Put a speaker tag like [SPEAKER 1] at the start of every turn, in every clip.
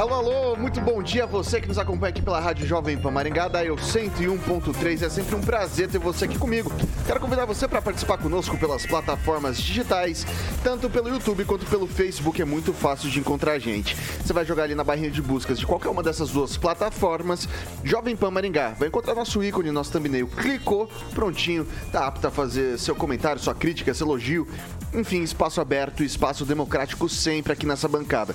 [SPEAKER 1] Alô, alô, muito bom dia a você que nos acompanha aqui pela Rádio Jovem Pan Maringá, da eu 101.3. É sempre um prazer ter você aqui comigo. Quero convidar você para participar conosco pelas plataformas digitais, tanto pelo YouTube quanto pelo Facebook. É muito fácil de encontrar a gente. Você vai jogar ali na barrinha de buscas de qualquer uma dessas duas plataformas, Jovem Pan Maringá. Vai encontrar nosso ícone, nosso thumbnail. Clicou, prontinho, tá apto a fazer seu comentário, sua crítica, seu elogio. Enfim, espaço aberto, espaço democrático sempre aqui nessa bancada.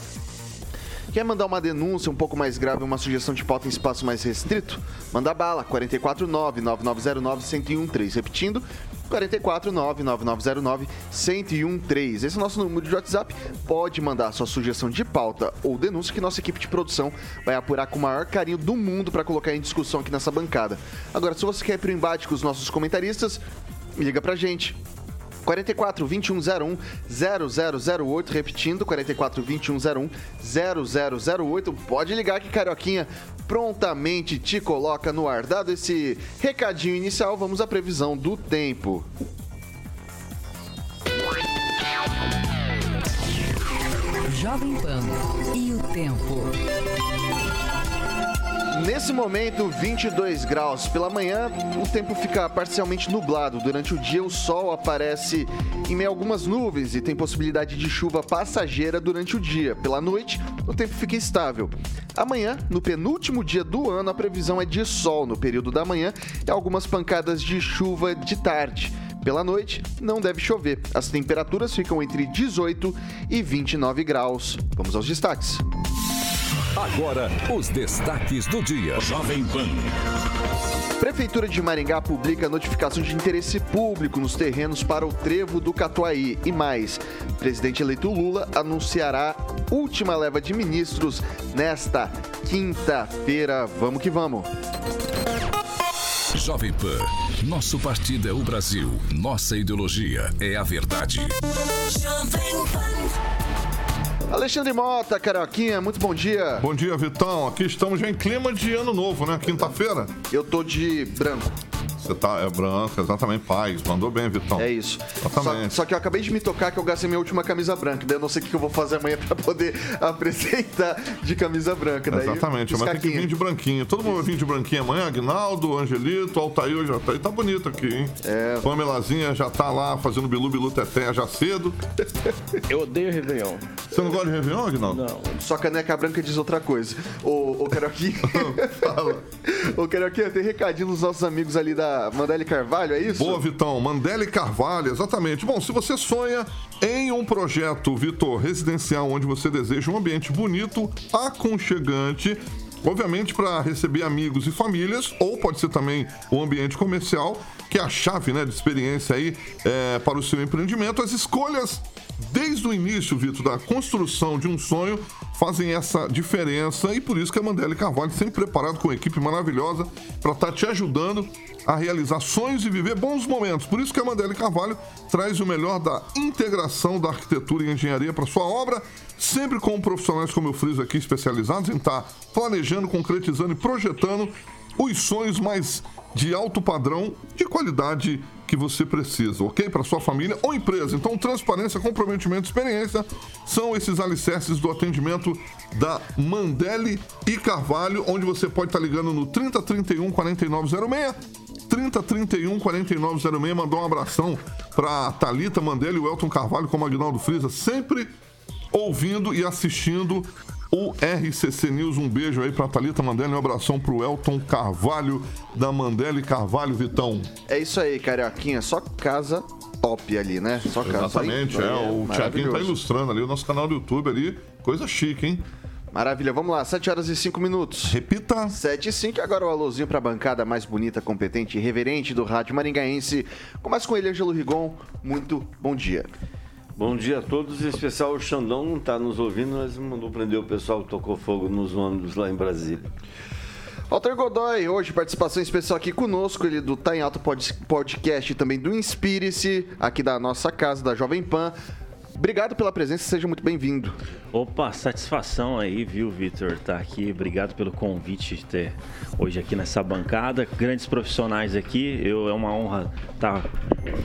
[SPEAKER 1] Quer mandar uma denúncia um pouco mais grave, uma sugestão de pauta em espaço mais restrito? Manda bala, 449-9909-1013. Repetindo, 449-9909-1013. Esse é o nosso número de WhatsApp. Pode mandar sua sugestão de pauta ou denúncia que nossa equipe de produção vai apurar com o maior carinho do mundo para colocar em discussão aqui nessa bancada. Agora, se você quer ir pro embate com os nossos comentaristas, liga pra gente. 44 2101 0008, repetindo, 44 2101 0008. Pode ligar que Carioquinha prontamente te coloca no ar. Dado esse recadinho inicial, vamos à previsão do tempo.
[SPEAKER 2] Jovem Pan e o tempo.
[SPEAKER 1] Nesse momento, 22 graus. Pela manhã, o tempo fica parcialmente nublado. Durante o dia, o sol aparece em meio a algumas nuvens e tem possibilidade de chuva passageira durante o dia. Pela noite, o tempo fica estável. Amanhã, no penúltimo dia do ano, a previsão é de sol no período da manhã e algumas pancadas de chuva de tarde. Pela noite, não deve chover. As temperaturas ficam entre 18 e 29 graus. Vamos aos destaques.
[SPEAKER 3] Agora, os destaques do dia. Jovem Pan.
[SPEAKER 1] Prefeitura de Maringá publica notificação de interesse público nos terrenos para o trevo do Catuaí e mais. Presidente eleito Lula anunciará última leva de ministros nesta quinta-feira. Vamos que vamos.
[SPEAKER 3] Jovem Pan. Nosso partido é o Brasil. Nossa ideologia é a verdade. Jovem
[SPEAKER 1] Pan. Alexandre Mota, Carioquinha, muito bom dia.
[SPEAKER 4] Bom dia, Vitão. Aqui estamos já em clima de ano novo, né? Quinta-feira.
[SPEAKER 1] Eu tô de branco.
[SPEAKER 4] Você tá, é branco, exatamente, paz. Mandou bem, Vitão.
[SPEAKER 1] É isso. Exatamente. Só, só, que eu acabei de me tocar que eu gastei minha última camisa branca. Daí eu não sei o que eu vou fazer amanhã pra poder apresentar de camisa branca. Daí,
[SPEAKER 4] exatamente, mas tem que vir de branquinho. Todo mundo vai vir de branquinho amanhã. Agnaldo, Angelito, Altair, já tá, tá bonito aqui, hein? É. Pamelazinha já tá lá fazendo bilu, bilu, teté já cedo.
[SPEAKER 5] Eu odeio Réveillon.
[SPEAKER 4] Você não gosta de Réveillon, Agnaldo?
[SPEAKER 1] Não. Só caneca branca diz outra coisa. Ô, ô Caroquinha. Fala. Ô, tem recadinho dos nossos amigos ali da Mandele Carvalho Carvalho, é isso?
[SPEAKER 4] Boa, Vitão. Mandele Carvalho, exatamente. Bom, se você sonha em um projeto, Vitor, residencial, onde você deseja um ambiente bonito, aconchegante, obviamente para receber amigos e famílias, ou pode ser também um ambiente comercial, que é a chave né, de experiência aí é, para o seu empreendimento. As escolhas desde o início, Vitor, da construção de um sonho fazem essa diferença e por isso que a Mandela Carvalho sempre preparado com uma equipe maravilhosa para estar tá te ajudando a realizar sonhos e viver bons momentos. Por isso que a Mandela Carvalho traz o melhor da integração da arquitetura e engenharia para sua obra, sempre com profissionais como eu friso aqui especializados em estar tá planejando, concretizando e projetando os sonhos mais de alto padrão, de qualidade que você precisa, ok? Para sua família ou empresa. Então, transparência, comprometimento, experiência são esses alicerces do atendimento da Mandele e Carvalho, onde você pode estar ligando no 3031 4906. 3031 4906. Mandou um abração para Talita Mandele e o Elton Carvalho, como Agnaldo Frisa, sempre ouvindo e assistindo o RCC News. Um beijo aí pra Thalita Mandela e um abração pro Elton Carvalho, da Mandela e Carvalho, Vitão.
[SPEAKER 1] É isso aí, Carioquinha. Só casa top ali, né? Só casa.
[SPEAKER 4] Exatamente,
[SPEAKER 1] só-
[SPEAKER 4] é. O Tiaguinho tá ilustrando ali o nosso canal do YouTube ali. Coisa chique, hein?
[SPEAKER 1] Maravilha, vamos lá, 7 horas e 5 minutos.
[SPEAKER 4] Repita.
[SPEAKER 1] 7 e 5, agora o alôzinho para a bancada mais bonita, competente e reverente do rádio maringaense. Começa com ele, Ângelo Rigon. Muito bom dia.
[SPEAKER 6] Bom dia a todos, em especial o Xandão não está nos ouvindo, mas mandou prender o pessoal que tocou fogo nos ônibus lá em Brasília.
[SPEAKER 1] Walter Godoy, hoje participação especial aqui conosco, ele do Tá em Alto Pod- Podcast e também do Inspire-se, aqui da nossa casa, da Jovem Pan. Obrigado pela presença, seja muito bem-vindo.
[SPEAKER 7] Opa, satisfação aí, viu, Vitor? Estar aqui. Obrigado pelo convite de ter hoje aqui nessa bancada. Grandes profissionais aqui. Eu, é uma honra estar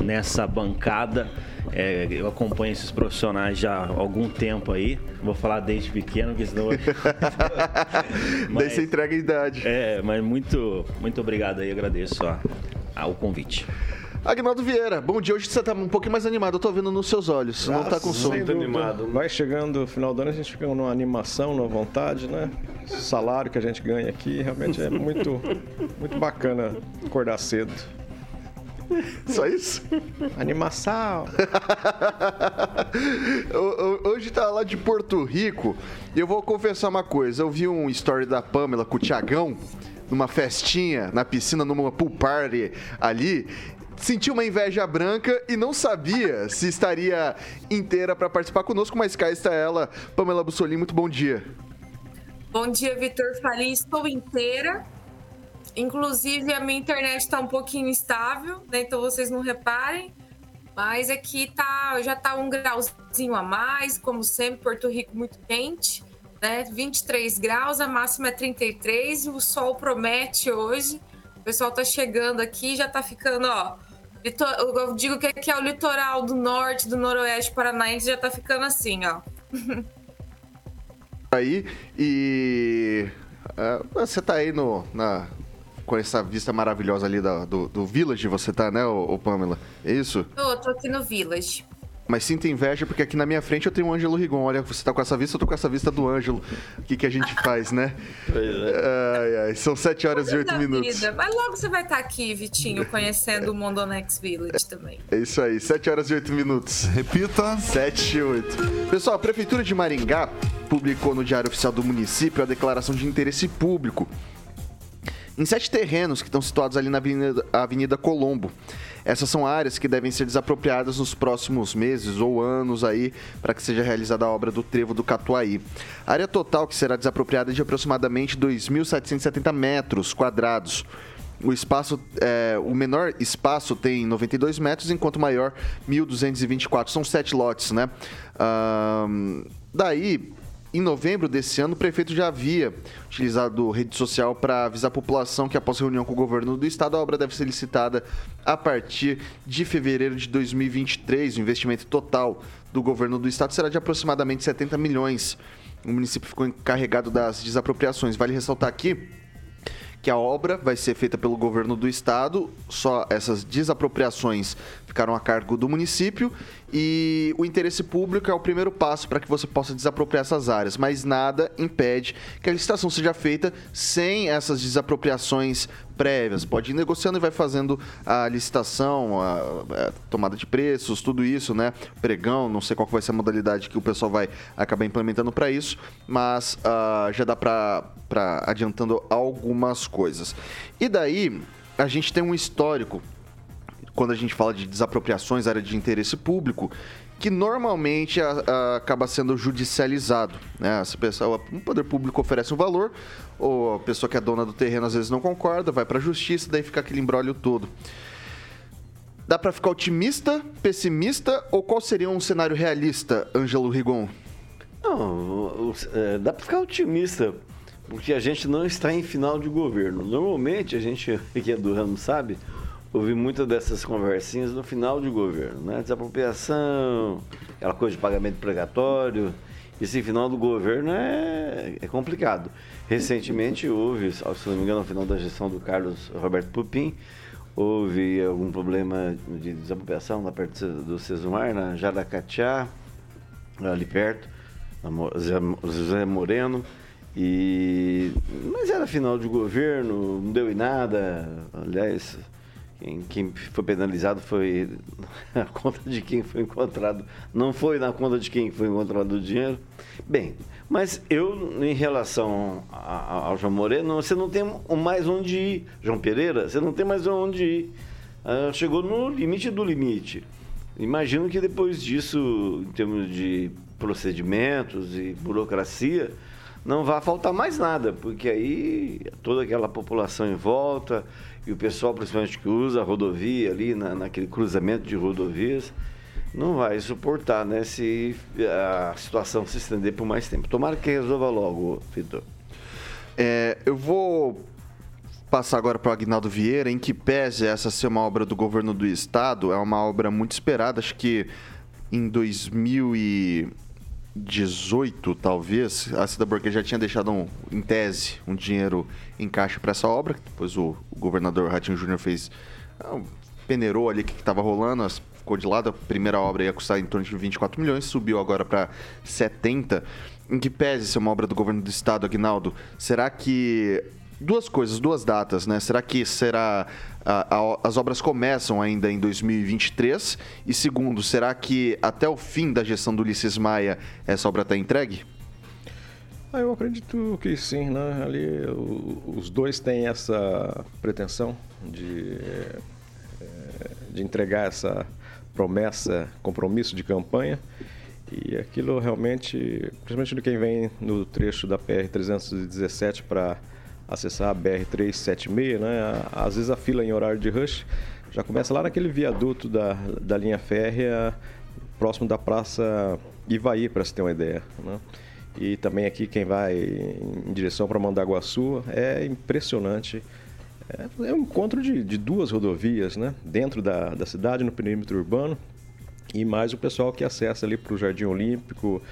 [SPEAKER 7] nessa bancada. É, eu acompanho esses profissionais já há algum tempo aí. Vou falar desde pequeno, porque senão.
[SPEAKER 1] Daí você entrega a idade.
[SPEAKER 7] É, mas muito, muito obrigado aí. Agradeço a, ao convite.
[SPEAKER 1] Agnaldo Vieira, bom dia. Hoje você tá um pouquinho mais animado, eu tô vendo nos seus olhos. Não tá com sono.
[SPEAKER 6] Muito animado.
[SPEAKER 5] Vai chegando o final do ano, a gente fica numa animação, numa vontade, né? Esse salário que a gente ganha aqui realmente é muito, muito bacana acordar cedo.
[SPEAKER 1] Só isso?
[SPEAKER 5] Animação!
[SPEAKER 1] Ho- ho- Hoje tá lá de Porto Rico e eu vou confessar uma coisa. Eu vi um story da Pamela com o Tiagão numa festinha na piscina, numa pool party ali. Senti uma inveja branca e não sabia se estaria inteira para participar conosco, mas cá está ela, Pamela Bussolini. Muito bom dia.
[SPEAKER 8] Bom dia, Vitor Fali. Estou inteira. Inclusive, a minha internet está um pouquinho instável, né? Então vocês não reparem. Mas aqui tá, já tá um grauzinho a mais, como sempre, Porto Rico muito quente, né? 23 graus, a máxima é 33 e o sol promete hoje. O pessoal tá chegando aqui, já tá ficando, ó. Eu digo que aqui é o litoral do norte, do noroeste paranaense, já tá ficando assim, ó.
[SPEAKER 1] Aí e ah, você tá aí no na com essa vista maravilhosa ali da- do, do Village, você tá, né, ô, ô Pamela? É isso?
[SPEAKER 8] Tô, tô aqui no Village.
[SPEAKER 1] Mas sinta inveja, porque aqui na minha frente eu tenho o Ângelo Rigon. Olha, você tá com essa vista, eu tô com essa vista do Ângelo. O que, que a gente faz, né? Ai, ai, são 7 horas e 8
[SPEAKER 8] da
[SPEAKER 1] minutos.
[SPEAKER 8] vida. Mas logo você vai estar aqui, Vitinho, conhecendo o Mondonex Village também.
[SPEAKER 1] É isso aí, 7 horas e 8 minutos.
[SPEAKER 4] Repita.
[SPEAKER 1] 7 e 8. Pessoal, a Prefeitura de Maringá publicou no Diário Oficial do Município a declaração de interesse público em sete terrenos que estão situados ali na Avenida, Avenida Colombo. Essas são áreas que devem ser desapropriadas nos próximos meses ou anos aí para que seja realizada a obra do trevo do Catuaí. A área total que será desapropriada é de aproximadamente 2.770 metros quadrados. O espaço, é, o menor espaço tem 92 metros, enquanto o maior 1.224. São sete lotes, né? Ahn, daí, em novembro desse ano, o prefeito já havia utilizado rede social para avisar a população que, após reunião com o governo do estado, a obra deve ser licitada a partir de fevereiro de 2023. O investimento total do governo do estado será de aproximadamente 70 milhões. O município ficou encarregado das desapropriações. Vale ressaltar aqui que a obra vai ser feita pelo governo do estado, só essas desapropriações ficaram a cargo do município e o interesse público é o primeiro passo para que você possa desapropriar essas áreas, mas nada impede que a licitação seja feita sem essas desapropriações prévias. Pode ir negociando e vai fazendo a licitação, a, a tomada de preços, tudo isso, né? Pregão, não sei qual vai ser a modalidade que o pessoal vai acabar implementando para isso, mas ah, já dá para adiantando algumas coisas. E daí a gente tem um histórico quando a gente fala de desapropriações, área de interesse público, que normalmente a- a- acaba sendo judicializado. Né? Essa pessoa, o poder público oferece um valor, ou a pessoa que é dona do terreno às vezes não concorda, vai para a justiça, daí fica aquele embrólio todo. Dá para ficar otimista, pessimista, ou qual seria um cenário realista, Ângelo Rigon?
[SPEAKER 6] Não, é, dá para ficar otimista, porque a gente não está em final de governo. Normalmente, a gente que é do ramo sabe, ouve muitas dessas conversinhas no final de governo, né? Desapropriação, aquela coisa de pagamento pregatório. Esse final do governo é, é complicado. Recentemente houve, se não me engano, no final da gestão do Carlos Roberto Pupim, houve algum problema de desapropriação lá perto do Cesumar, na Jaracatiá, ali perto. José Moreno. E... Mas era final de governo, não deu em nada. Aliás, quem, quem foi penalizado foi a conta de quem foi encontrado. Não foi na conta de quem foi encontrado o dinheiro. Bem, mas eu, em relação ao João Moreno, você não tem mais onde ir. João Pereira, você não tem mais onde ir. Uh, chegou no limite do limite. Imagino que depois disso, em termos de procedimentos e burocracia, não vai faltar mais nada, porque aí toda aquela população em volta e o pessoal, principalmente que usa a rodovia ali, na, naquele cruzamento de rodovias, não vai suportar, né, se a situação se estender por mais tempo. Tomara que resolva logo, Vitor.
[SPEAKER 1] É, eu vou passar agora para o Agnaldo Vieira, em que pese essa ser uma obra do governo do estado, é uma obra muito esperada, acho que em 2000 e 18, talvez, a Cida Borges já tinha deixado, um, em tese, um dinheiro em caixa para essa obra. Depois o, o governador Ratinho Júnior fez. Ah, peneirou ali o que estava rolando, ficou de lado. A primeira obra ia custar em torno de 24 milhões, subiu agora para 70. Em que pese ser uma obra do governo do estado, Aguinaldo, será que duas coisas, duas datas, né? Será que será a, a, as obras começam ainda em 2023? E segundo, será que até o fim da gestão do Ulisses Maia essa obra está entregue?
[SPEAKER 5] Ah, eu acredito que sim, né? Ali os dois têm essa pretensão de, é, de entregar essa promessa, compromisso de campanha. E aquilo realmente, principalmente de quem vem no trecho da PR 317 para acessar a BR-376, né? Às vezes a fila em horário de rush já começa lá naquele viaduto da, da linha férrea, próximo da Praça Ivaí, para se ter uma ideia. Né? E também aqui quem vai em direção para Mandaguaçu é impressionante. É, é um encontro de, de, duas rodovias, né? Dentro da, da cidade, no perímetro urbano, e mais o pessoal que acessa ali para o Jardim Olímpico,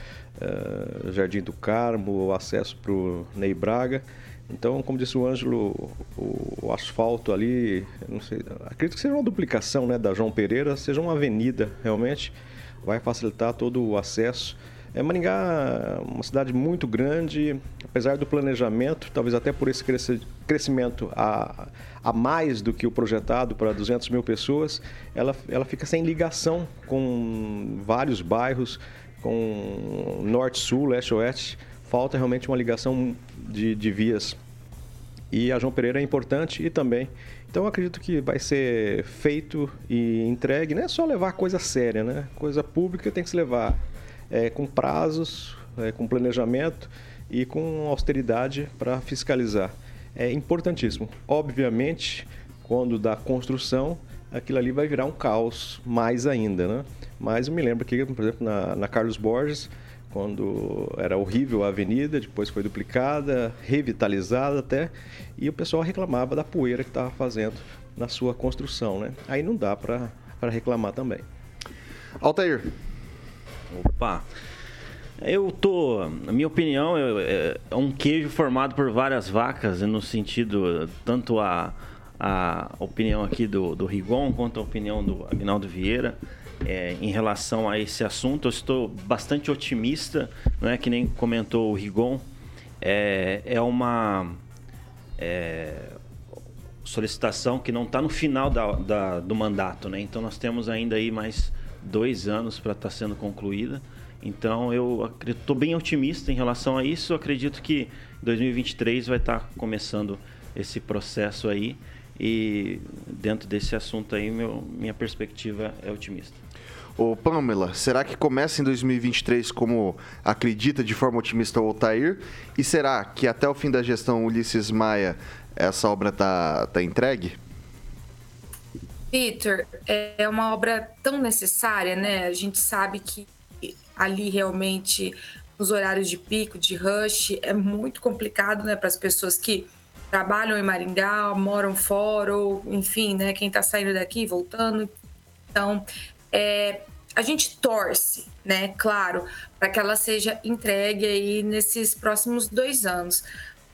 [SPEAKER 5] uh, Jardim do Carmo, acesso para o Ney Braga. Então, como disse o Ângelo, o, o asfalto ali, sei, acredito que seja uma duplicação né, da João Pereira, seja uma avenida realmente, vai facilitar todo o acesso. É, Maringá uma cidade muito grande, apesar do planejamento, talvez até por esse crescimento a, a mais do que o projetado para 200 mil pessoas, ela, ela fica sem ligação com vários bairros, com norte-sul, leste-oeste falta realmente uma ligação de, de vias. E a João Pereira é importante e também. Então acredito que vai ser feito e entregue, não é só levar coisa séria, né? Coisa pública tem que se levar é, com prazos, é, com planejamento e com austeridade para fiscalizar. É importantíssimo. Obviamente, quando da construção, aquilo ali vai virar um caos mais ainda, né? Mas eu me lembro que, por exemplo, na, na Carlos Borges, quando era horrível a avenida, depois foi duplicada, revitalizada até, e o pessoal reclamava da poeira que estava fazendo na sua construção, né? Aí não dá para reclamar também.
[SPEAKER 1] Altair.
[SPEAKER 7] Opa. Eu tô, na minha opinião, é, é um queijo formado por várias vacas, no sentido tanto a, a opinião aqui do, do Rigon quanto a opinião do Agnaldo Vieira é, em relação a esse assunto. Eu estou bastante otimista, não é que nem comentou o Rigon. É, é uma é, solicitação que não está no final da, da, do mandato, né? Então nós temos ainda aí mais dois anos para estar tá sendo concluída. Então eu estou bem otimista em relação a isso. Eu acredito que 2023 vai estar tá começando esse processo aí. E dentro desse assunto aí, meu, minha perspectiva é otimista.
[SPEAKER 1] Ô Pamela, será que começa em 2023 como acredita de forma otimista o Altair? E será que até o fim da gestão Ulisses Maia essa obra tá, tá entregue?
[SPEAKER 8] Vitor, é uma obra tão necessária, né? A gente sabe que ali realmente nos horários de pico, de rush, é muito complicado, né, para as pessoas que trabalham em Maringá, moram fora, ou enfim, né, quem está saindo daqui, voltando. Então, é, a gente torce, né, claro, para que ela seja entregue aí nesses próximos dois anos.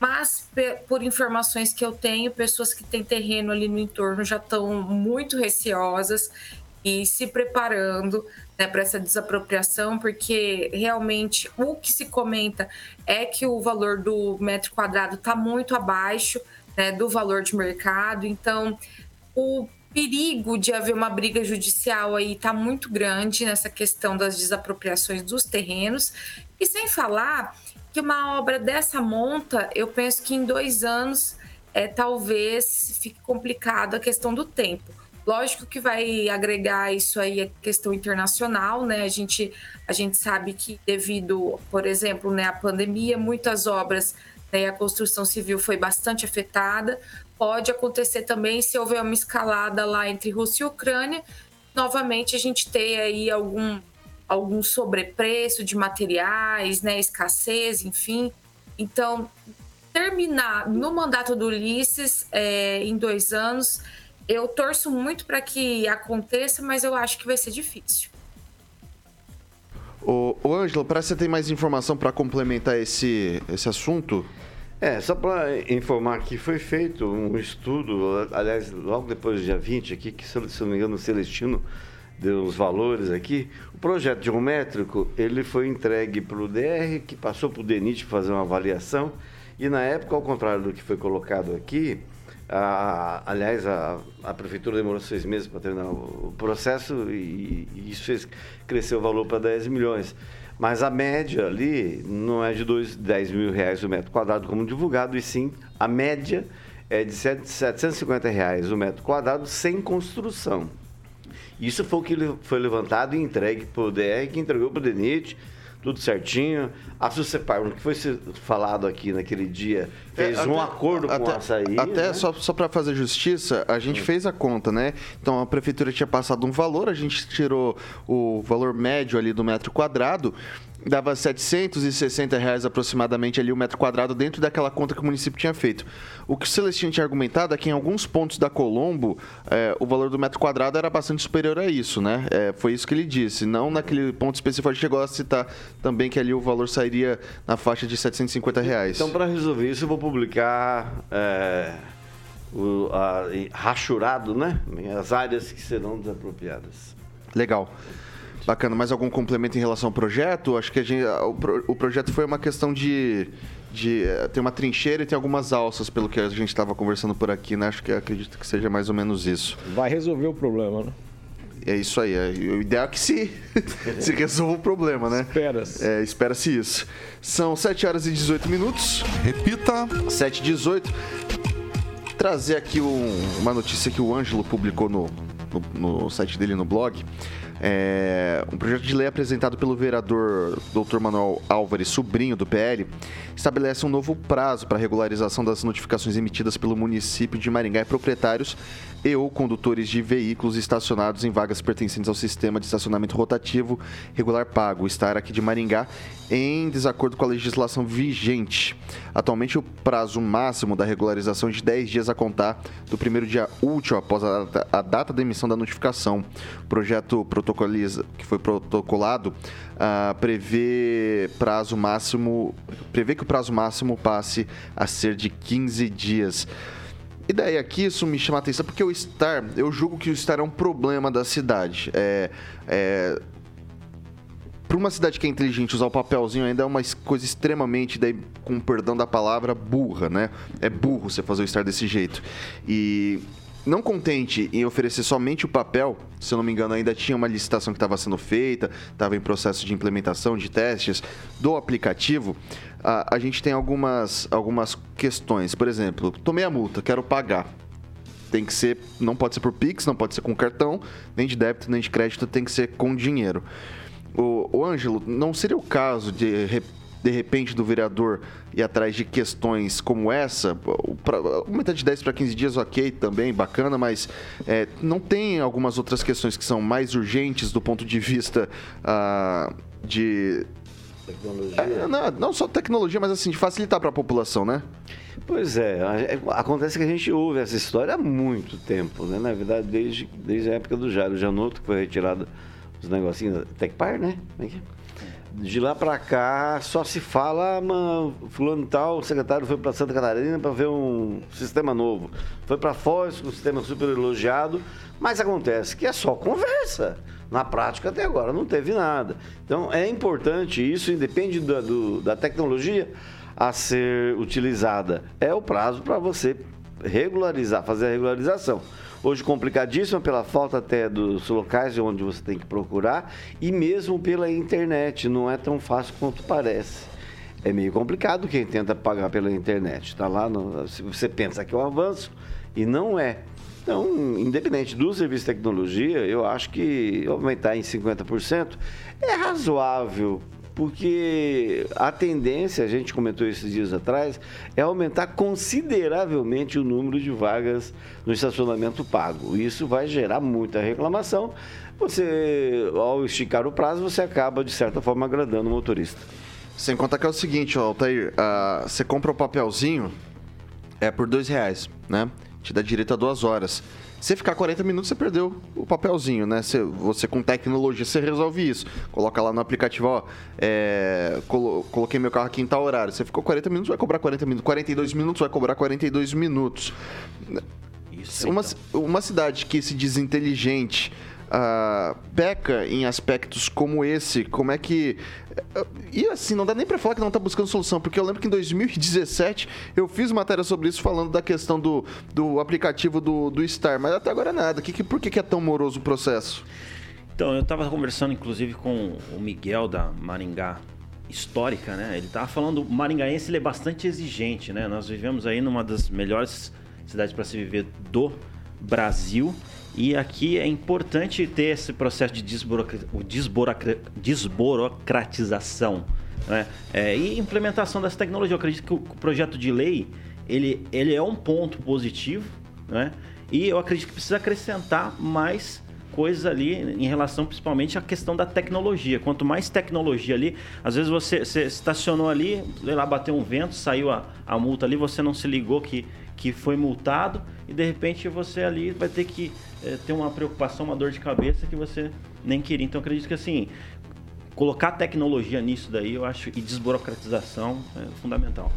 [SPEAKER 8] Mas, por informações que eu tenho, pessoas que têm terreno ali no entorno já estão muito receosas e se preparando né, para essa desapropriação, porque realmente o que se comenta é que o valor do metro quadrado está muito abaixo né, do valor de mercado. Então, o perigo de haver uma briga judicial aí está muito grande nessa questão das desapropriações dos terrenos. E sem falar que uma obra dessa monta, eu penso que em dois anos é, talvez fique complicado a questão do tempo. Lógico que vai agregar isso aí a questão internacional, né? A gente, a gente sabe que devido, por exemplo, né, à pandemia, muitas obras né, a construção civil foi bastante afetada. Pode acontecer também se houver uma escalada lá entre Rússia e Ucrânia, novamente a gente ter aí algum, algum sobrepreço de materiais, né, escassez, enfim. Então, terminar no mandato do Ulisses é, em dois anos, eu torço muito para que aconteça, mas eu acho que vai ser difícil.
[SPEAKER 1] Ô, ô Ângelo, parece que você tem mais informação para complementar esse, esse assunto.
[SPEAKER 6] É, só para informar que foi feito um estudo, aliás, logo depois do dia 20 aqui, que se não me engano o Celestino deu os valores aqui. O projeto geométrico, ele foi entregue para o DR, que passou para o DENIT fazer uma avaliação, e na época, ao contrário do que foi colocado aqui, a, aliás, a, a, prefeitura demorou seis meses para terminar o, processo e, e isso fez crescer o valor para 10 milhões. Mas a média ali não é de dois, 10 mil reais o metro quadrado como divulgado, e sim a média é de 750 reais o metro quadrado sem construção. Isso foi o que foi levantado e entregue para o DR, que entregou para o DENIT, tudo certinho. A Sucepar, o que foi falado aqui naquele dia, fez é, até, um acordo
[SPEAKER 1] até,
[SPEAKER 6] com a açaí.
[SPEAKER 1] Até né? só, só para fazer justiça, a gente hum. fez a conta, né? Então a prefeitura tinha passado um valor, a gente tirou o valor médio ali do metro quadrado dava 760 reais aproximadamente ali o metro quadrado dentro daquela conta que o município tinha feito. O que o Celestino tinha argumentado é que em alguns pontos da Colombo é, o valor do metro quadrado era bastante superior a isso, né? É, foi isso que ele disse. Não naquele ponto específico, a gente chegou a citar também que ali o valor sairia na faixa de 750 reais.
[SPEAKER 6] Então, para resolver isso, eu vou publicar... É o a, rachurado, né? As áreas que serão desapropriadas.
[SPEAKER 1] Legal. Bacana. Mais algum complemento em relação ao projeto? Acho que a gente, o, o projeto foi uma questão de, de eh, tem uma trincheira e tem algumas alças, pelo que a gente estava conversando por aqui, né? Acho que acredito que seja mais ou menos isso.
[SPEAKER 5] Vai resolver o problema, né?
[SPEAKER 1] É isso aí. É, o ideal é que se, se resolva o problema, né?
[SPEAKER 5] Espera-se.
[SPEAKER 1] É, espera-se isso. São 7 horas e 18 minutos.
[SPEAKER 4] Repita.
[SPEAKER 1] 7 e 18. Trazer aqui um, uma notícia que o Ângelo publicou no, no, no site dele no blog. É, um projeto de lei apresentado pelo vereador Dr. Manuel Álvares, sobrinho do PL, estabelece um novo prazo para regularização das notificações emitidas pelo município de Maringá e proprietários e ou condutores de veículos estacionados em vagas pertencentes ao sistema de estacionamento rotativo regular pago, estar aqui de Maringá, em desacordo com a legislação vigente. Atualmente, o prazo máximo da regularização é de 10 dias a contar do primeiro dia útil após a data, a data da emissão da notificação. O projeto protocoliza, que foi protocolado uh, prevê prazo máximo, prevê que o prazo máximo passe a ser de 15 dias. E daí aqui isso me chama a atenção, porque o Star, eu julgo que o Star é um problema da cidade. É, é, para uma cidade que é inteligente, usar o papelzinho ainda é uma coisa extremamente, daí, com perdão da palavra, burra, né? É burro você fazer o Star desse jeito. E não contente em oferecer somente o papel, se eu não me engano, ainda tinha uma licitação que estava sendo feita, estava em processo de implementação, de testes do aplicativo. A, a gente tem algumas, algumas questões. Por exemplo, tomei a multa, quero pagar. Tem que ser, não pode ser por Pix, não pode ser com cartão, nem de débito, nem de crédito, tem que ser com dinheiro. O, o Ângelo, não seria o caso de de repente, do vereador ir atrás de questões como essa, aumentar de 10 para 15 dias, ok, também, bacana, mas é, não tem algumas outras questões que são mais urgentes do ponto de vista uh, de.
[SPEAKER 6] Tecnologia? É,
[SPEAKER 1] não, não, só tecnologia, mas assim, de facilitar para a população, né?
[SPEAKER 6] Pois é, é, acontece que a gente ouve essa história há muito tempo, né? Na verdade, desde, desde a época do Jairo Janotto, que foi retirado os negocinhos, Tecpar, né? De lá para cá só se fala, ah, fulano tal, o secretário foi para Santa Catarina para ver um sistema novo. Foi para Foz com um sistema super elogiado, mas acontece que é só conversa. Na prática, até agora, não teve nada. Então, é importante isso, independe da, do, da tecnologia a ser utilizada. É o prazo para você regularizar, fazer a regularização. Hoje complicadíssima pela falta até dos locais onde você tem que procurar e mesmo pela internet, não é tão fácil quanto parece. É meio complicado quem tenta pagar pela internet. Está lá, no, você pensa que é um avanço e não é. Então, independente do serviço de tecnologia, eu acho que aumentar em 50% é razoável porque a tendência, a gente comentou esses dias atrás, é aumentar consideravelmente o número de vagas no estacionamento pago. Isso vai gerar muita reclamação. Você, ao esticar o prazo, você acaba, de certa forma, agradando o motorista.
[SPEAKER 1] Sem contar que é o seguinte, ó, Altair, uh, você compra o papelzinho, é por dois reais, né? Te dá direito a duas horas. Você ficar 40 minutos, você perdeu o papelzinho, né? Você, você com tecnologia, você resolve isso. Coloca lá no aplicativo, ó, é, colo, coloquei meu carro aqui em tal horário. Você ficou 40 minutos, vai cobrar 40 minutos. 42 minutos, vai cobrar 42 minutos. Isso, uma, então. uma cidade que se diz inteligente uh, peca em aspectos como esse, como é que. E assim, não dá nem para falar que não tá buscando solução, porque eu lembro que em 2017 eu fiz matéria sobre isso falando da questão do, do aplicativo do, do Star, mas até agora nada. Que, que, por que, que é tão moroso o processo?
[SPEAKER 7] Então, eu estava conversando inclusive com o Miguel da Maringá Histórica, né? Ele estava falando, o maringaense ele é bastante exigente, né? Nós vivemos aí numa das melhores cidades para se viver do Brasil e aqui é importante ter esse processo de desburocratização né? é, e implementação dessa tecnologia. Eu acredito que o projeto de lei ele, ele é um ponto positivo né? e eu acredito que precisa acrescentar mais coisas ali em relação principalmente à questão da tecnologia. Quanto mais tecnologia ali, às vezes você, você estacionou ali, lá bateu um vento, saiu a, a multa ali, você não se ligou que, que foi multado e de repente você ali vai ter que é, ter uma preocupação, uma dor de cabeça que você nem queria. Então acredito que assim, colocar tecnologia nisso daí, eu acho, e desburocratização é fundamental.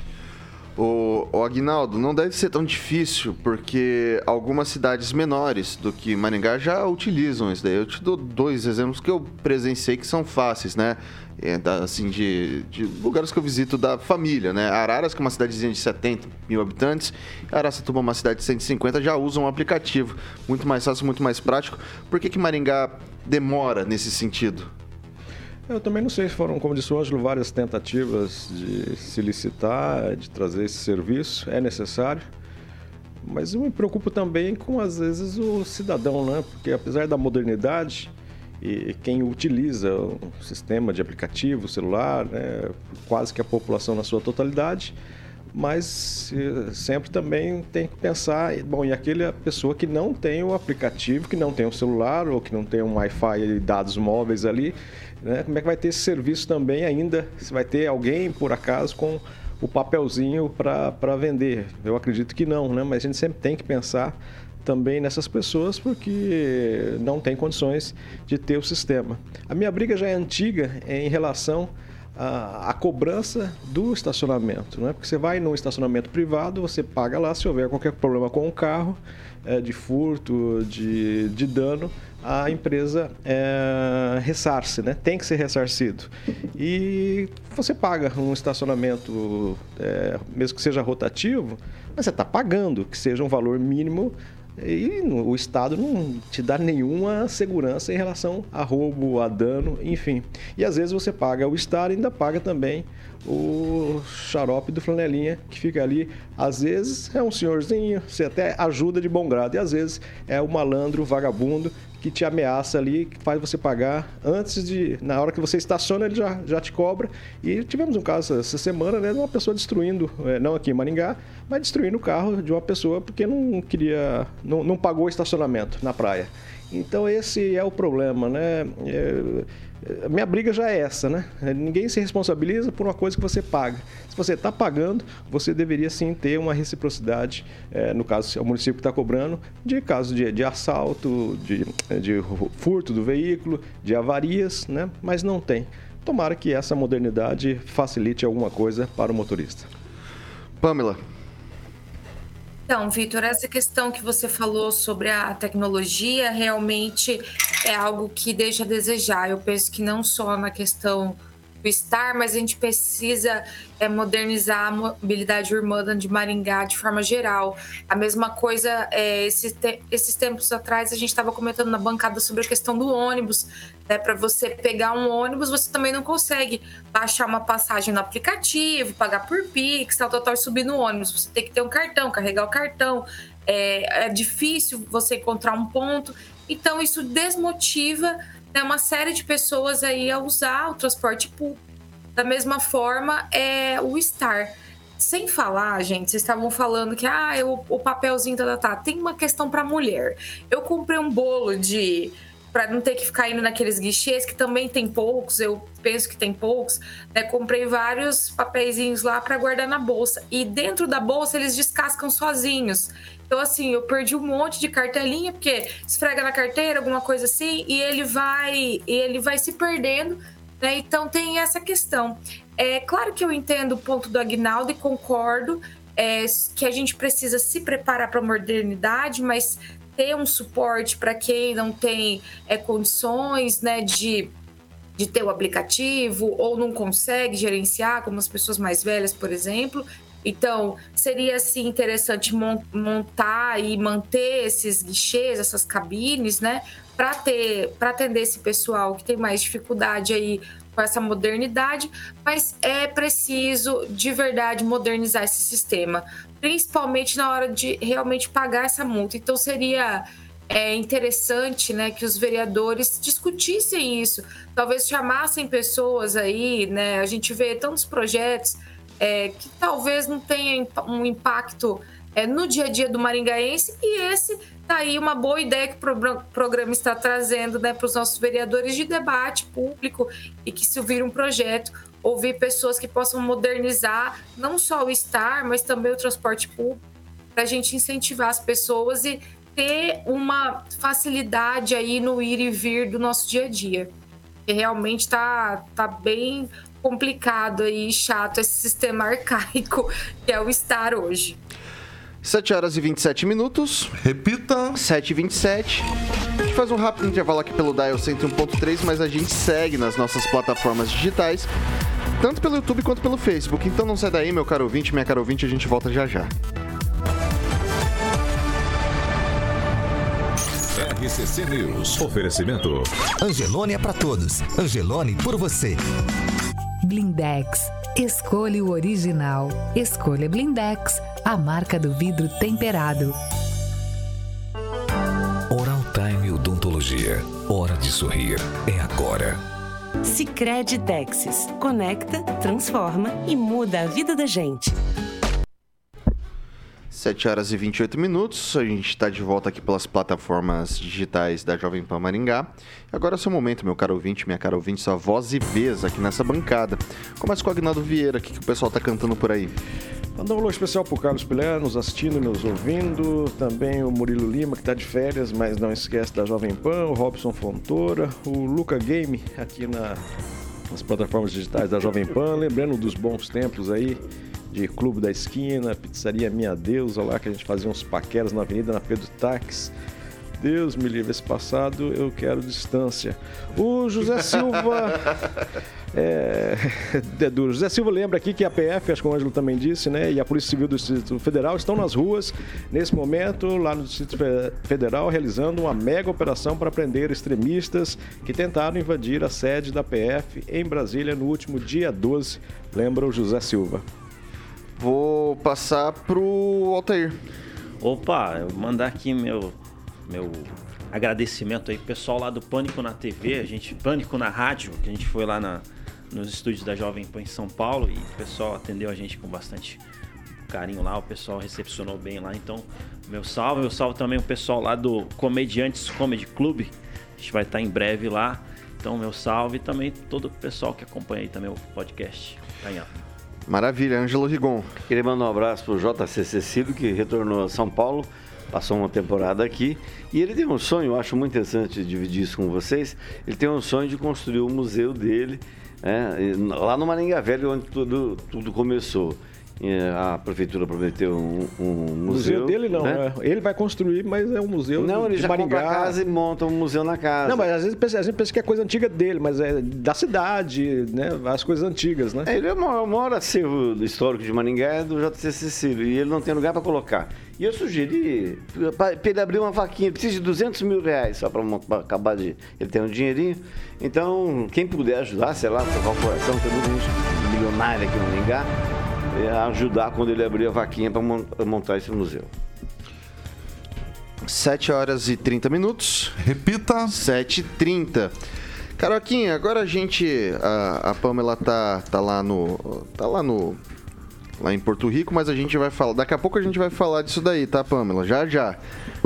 [SPEAKER 1] O, o Agnaldo, não deve ser tão difícil, porque algumas cidades menores do que Maringá já utilizam isso daí. Eu te dou dois exemplos que eu presenciei que são fáceis, né? É, assim, de, de, lugares que eu visito da família, né? Araras, que é uma cidadezinha de 70 mil habitantes, Araçatuba, uma cidade de 150, já usam um aplicativo. Muito mais fácil, muito mais prático. Por que, que Maringá demora nesse sentido?
[SPEAKER 5] Eu também não sei se foram, como disse o Ângelo, várias tentativas de se licitar, de trazer esse serviço. É necessário. Mas eu me preocupo também com, às vezes, o cidadão, né? Porque apesar da modernidade, e quem utiliza o sistema de aplicativo celular, né, quase que a população na sua totalidade, mas eh, sempre também tem que pensar, bom, e aquela pessoa que não tem o aplicativo, que não tem o celular ou que não tem um Wi-Fi e dados móveis ali, né? Como é que vai ter esse serviço também ainda? Se vai ter alguém, por acaso, com o papelzinho para vender? Eu acredito que não, né? mas a gente sempre tem que pensar também nessas pessoas porque não tem condições de ter o sistema. A minha briga já é antiga em relação à, cobrança do estacionamento, né? porque você vai num estacionamento privado, você paga lá se houver qualquer problema com o carro, é, de furto, de, de dano, a empresa é, ressarce, né? tem que ser ressarcido. E você paga um estacionamento, é, mesmo que seja rotativo, mas você está pagando, que seja um valor mínimo e o Estado não te dá nenhuma segurança em relação a roubo, a dano, enfim. E às vezes você paga o Estado e ainda paga também o xarope do flanelinha que fica ali. Às vezes é um senhorzinho, você até ajuda de bom grado, e às vezes é o malandro, vagabundo que te ameaça ali, que faz você pagar antes de. Na hora que você estaciona, ele já, já te cobra. E tivemos um caso essa semana, né, de uma pessoa destruindo, é, não aqui em Maringá, mas destruindo o carro de uma pessoa porque não queria. não, não pagou o estacionamento na praia. Então esse é o problema, né? É, minha briga já é essa, né? Ninguém se responsabiliza por uma coisa que você paga. Se você está pagando, você deveria sim ter uma reciprocidade, é, no caso, se é o município que está cobrando, de casos de, de assalto, de, de furto do veículo, de avarias, né? Mas não tem tomara que essa modernidade facilite alguma coisa para o motorista.
[SPEAKER 1] Pamela.
[SPEAKER 8] Então, Vitor, essa questão que você falou sobre a tecnologia realmente é algo que deixa a desejar. Eu penso que não só na questão do estar, mas a gente precisa é, modernizar a mobilidade urbana de Maringá de forma geral. A mesma coisa, é, esses, te esses tempos atrás, a gente estava comentando na bancada sobre a questão do ônibus. Né? Para você pegar um ônibus, você também não consegue baixar uma passagem no aplicativo, pagar por Pix, tal, tal, tal, e subir no ônibus. Você tem que ter um cartão, carregar o cartão. É, é difícil você encontrar um ponto. Então, isso desmotiva né, uma série de pessoas aí a usar o transporte público. Da mesma forma, é o estar. Sem falar, gente, vocês estavam falando que ah, eu, o papelzinho tá, tá, tá. Tem uma questão para mulher. Eu comprei um bolo de para não ter que ficar indo naqueles guichês que também tem poucos, eu penso que tem poucos, né? Comprei vários papeizinhos lá para guardar na bolsa e dentro da bolsa eles descascam sozinhos. Então, assim, eu perdi um monte de cartelinha, porque esfrega na carteira, alguma coisa assim, e ele vai, ele vai se perdendo. Né? Então tem essa questão. É claro que eu entendo o ponto do Agnaldo e concordo é, que a gente precisa se preparar para a modernidade, mas ter um suporte para quem não tem é, condições né, de, de ter o aplicativo ou não consegue gerenciar, como as pessoas mais velhas, por exemplo, então, seria assim interessante montar e manter esses guichês, essas cabines, né, para ter para atender esse pessoal que tem mais dificuldade aí com essa modernidade, mas é preciso de verdade modernizar esse sistema, principalmente na hora de realmente pagar essa multa. Então seria é interessante né, que os vereadores discutissem isso, talvez chamassem pessoas aí, né? A gente vê tantos projetos é, que talvez não tenha um impacto é, no dia a dia do maringaense e esse tá aí uma boa ideia que o programa está trazendo né, para os nossos vereadores de debate público e que se ouvir um projeto, ouvir pessoas que possam modernizar não só o estar, mas também o transporte público, para a gente incentivar as pessoas e ter uma facilidade aí no ir e vir do nosso dia a dia. Que realmente está tá bem complicado e chato esse sistema arcaico que é o estar hoje.
[SPEAKER 1] 7 horas e 27 minutos.
[SPEAKER 4] Repita.
[SPEAKER 1] 7 e 27. A gente faz um rápido intervalo aqui pelo Dial 101.3, mas a gente segue nas nossas plataformas digitais, tanto pelo YouTube quanto pelo Facebook. Então não sai daí, meu caro ouvinte, minha caro ouvinte, a gente volta já já.
[SPEAKER 3] RCC News. Oferecimento.
[SPEAKER 9] Angelone é para todos. Angelone por você.
[SPEAKER 2] Blindex. Escolha o original. Escolha Blindex, a marca do vidro temperado.
[SPEAKER 3] Oral Time Odontologia. Hora de sorrir. É agora.
[SPEAKER 10] Sicredi Texas. Conecta, transforma e muda a vida da gente.
[SPEAKER 1] 7 horas e 28 minutos. A gente está de volta aqui pelas plataformas digitais da Jovem Pan Maringá. Agora é o seu momento, meu caro ouvinte, minha cara ouvinte, sua voz e vez aqui nessa bancada. Começa com o Agnaldo Vieira, o que, que o pessoal está cantando por aí?
[SPEAKER 5] Mandar um alô especial para o Carlos Pilar, nos assistindo nos ouvindo. Também o Murilo Lima, que está de férias, mas não esquece da Jovem Pan. O Robson Fontoura. O Luca Game, aqui na, nas plataformas digitais da Jovem Pan. Lembrando dos bons tempos aí de Clube da Esquina, Pizzaria Minha Deusa, lá que a gente fazia uns paqueras na avenida, na Pedro Tax. Deus me livre esse passado, eu quero distância. O José Silva. é, é duro. José Silva lembra aqui que a PF, acho que o Ângelo também disse, né? E a Polícia Civil do Distrito Federal estão nas ruas, nesse momento, lá no Distrito Federal, realizando uma mega operação para prender extremistas que tentaram invadir a sede da PF em Brasília no último dia 12. Lembra o José Silva.
[SPEAKER 1] Vou passar pro Altair.
[SPEAKER 7] Opa, eu mandar aqui meu, meu agradecimento aí, pessoal lá do Pânico na TV, a gente, Pânico na Rádio, que a gente foi lá na, nos estúdios da Jovem Pan em São Paulo e o pessoal atendeu a gente com bastante carinho lá, o pessoal recepcionou bem lá, então meu salve, eu salve também o pessoal lá do Comediantes Comedy Club, a gente vai estar em breve lá, então meu salve e também todo o pessoal que acompanha aí também o podcast. Tá em
[SPEAKER 1] Maravilha, Ângelo Rigon.
[SPEAKER 6] Queria mandar um abraço para o JC Cecílio, que retornou a São Paulo, passou uma temporada aqui. E ele tem um sonho, eu acho muito interessante dividir isso com vocês. Ele tem um sonho de construir o museu dele É, e lá no Maringá Velho, onde tudo, tudo começou. A prefeitura prometeu um, um
[SPEAKER 5] O
[SPEAKER 6] museu.
[SPEAKER 5] museu dele não,
[SPEAKER 6] né?
[SPEAKER 5] né? Ele vai construir, mas é um museu
[SPEAKER 6] Não, ele já
[SPEAKER 5] Maringá.
[SPEAKER 6] compra a casa e monta um museu na casa.
[SPEAKER 5] Não, mas às vezes a gente pensa que é coisa antiga dele, mas é da cidade, né? As coisas antigas, né?
[SPEAKER 6] É, ele é o maior, o acervo histórico de Maringá é do JC Cecílio e ele não tem lugar para colocar. E eu sugeri para ele abrir uma vaquinha, precisa de 200 mil reais só para acabar de. Ele tem um dinheirinho. Então, quem puder ajudar, sei lá, sua corporação, tem muita gente milionária aqui em Maringá, é, ajudar quando ele abrir a vaquinha para montar esse museu.
[SPEAKER 1] 7 horas e 30 minutos.
[SPEAKER 4] Repita.
[SPEAKER 1] 7 e 30. Caroquinha, agora a gente. A, a Pamela tá, tá lá no. Tá lá no. Lá em Porto Rico, mas a gente vai falar. Daqui a pouco a gente vai falar disso daí, tá, Pamela? Já já.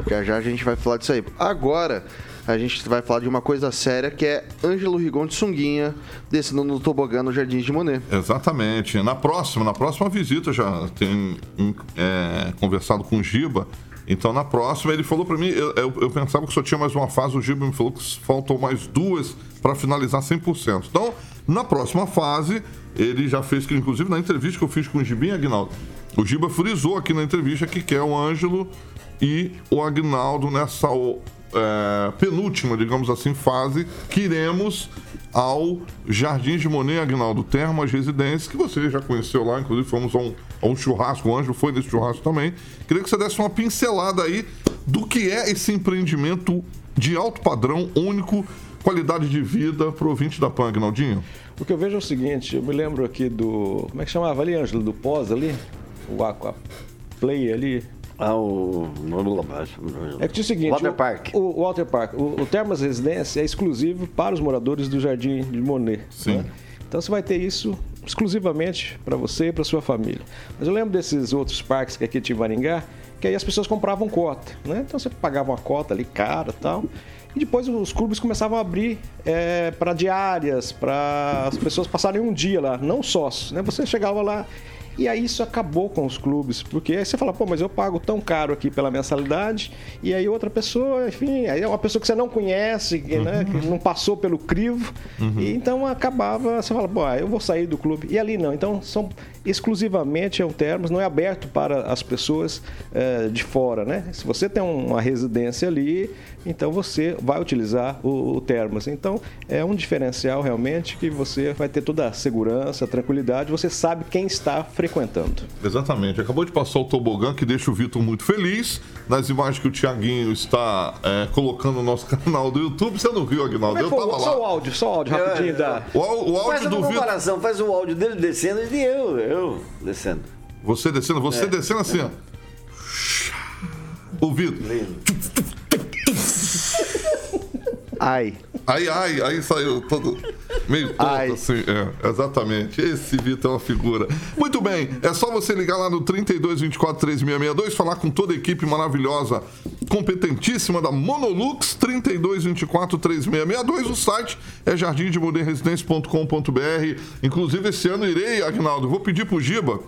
[SPEAKER 1] Já já a gente vai falar disso aí. Agora a gente vai falar de uma coisa séria que é Ângelo Rigon de Sunguinha descendo no tobogã no Jardim de Monet.
[SPEAKER 4] Exatamente. Na próxima, na próxima visita já tem um, é, conversado com o Giba. Então na próxima ele falou pra mim, eu, eu- eu pensava que só tinha mais uma fase, o Giba me falou que faltou mais duas pra finalizar 100%. Então, na próxima fase, ele já fez, que inclusive na entrevista que eu fiz com o Gibinho Aguinaldo, o Giba frisou aqui na entrevista que quer o Ângelo e o Agnaldo nessa é, penúltima, digamos assim, fase que iremos ao Jardim de Monet Agnaldo Termas Residências, que você já conheceu lá, inclusive fomos a um, a um churrasco, o Ângelo foi nesse churrasco também. Queria que você desse uma pincelada aí do que é esse empreendimento de alto padrão, único, qualidade de vida para o da PAN, Agnaldinho.
[SPEAKER 5] O que eu vejo é o seguinte, eu me lembro aqui do. Como é que chamava ali, Ângelo? Do Pós ali? O Aqua Play ali.
[SPEAKER 6] Ah, o.
[SPEAKER 5] É que tinha o seguinte.
[SPEAKER 6] Water
[SPEAKER 5] o-
[SPEAKER 6] Park.
[SPEAKER 5] O, o Water Park. O, o Termas Residência é exclusivo para os moradores do Jardim de Monet.
[SPEAKER 4] Sim.
[SPEAKER 5] né? Então você vai ter isso exclusivamente para você e para sua família. Mas eu lembro desses outros parques que aqui tinha em Maringá, que aí as pessoas compravam cota, né? Então você pagava uma cota ali cara e tal. E depois os clubes começavam a abrir para diárias, para as pessoas passarem um dia lá, não sócios, né? Você chegava lá e aí isso acabou com os clubes, porque aí você fala, pô, mas eu pago tão caro aqui pela mensalidade, e aí outra pessoa, enfim, aí é uma pessoa que você não conhece, que, né, que não passou pelo crivo, e então acabava, você fala, pô, ah, eu vou sair do clube. E ali não, então são exclusivamente é um termos, não é aberto para as pessoas eh, de fora, né? Se você tem uma residência ali, então você vai utilizar o, o termos. Então é um diferencial realmente que você vai ter toda a segurança, a tranquilidade, você sabe quem está frequentando.
[SPEAKER 4] Exatamente. Acabou de passar o tobogã que deixa o Vitor muito feliz. Nas imagens que o Tiaguinho está é, colocando no nosso canal do YouTube. Você não viu, Aguinaldo?
[SPEAKER 5] É
[SPEAKER 4] Eu
[SPEAKER 5] foi?
[SPEAKER 4] tava
[SPEAKER 5] Só o
[SPEAKER 4] lá.
[SPEAKER 5] áudio, só o áudio rapidinho da.
[SPEAKER 4] O, o
[SPEAKER 6] Faz
[SPEAKER 4] áudio
[SPEAKER 6] uma
[SPEAKER 4] do Vitor.
[SPEAKER 6] comparação, faz o áudio dele descendo e eu, eu descendo.
[SPEAKER 4] Você descendo, você
[SPEAKER 6] É.
[SPEAKER 4] descendo assim, ó. O Vitor.
[SPEAKER 1] Ai.
[SPEAKER 4] Aí, ai, aí saiu todo meio tonto assim. É, exatamente. Esse Vitor é uma figura. Muito bem, é só você ligar lá no 32 24 3662, falar com toda a equipe maravilhosa, competentíssima da Monolux 32 24 3662. O site é jardimdemoderresidência.com.br. Inclusive, esse ano irei, Agnaldo, vou pedir pro Giba,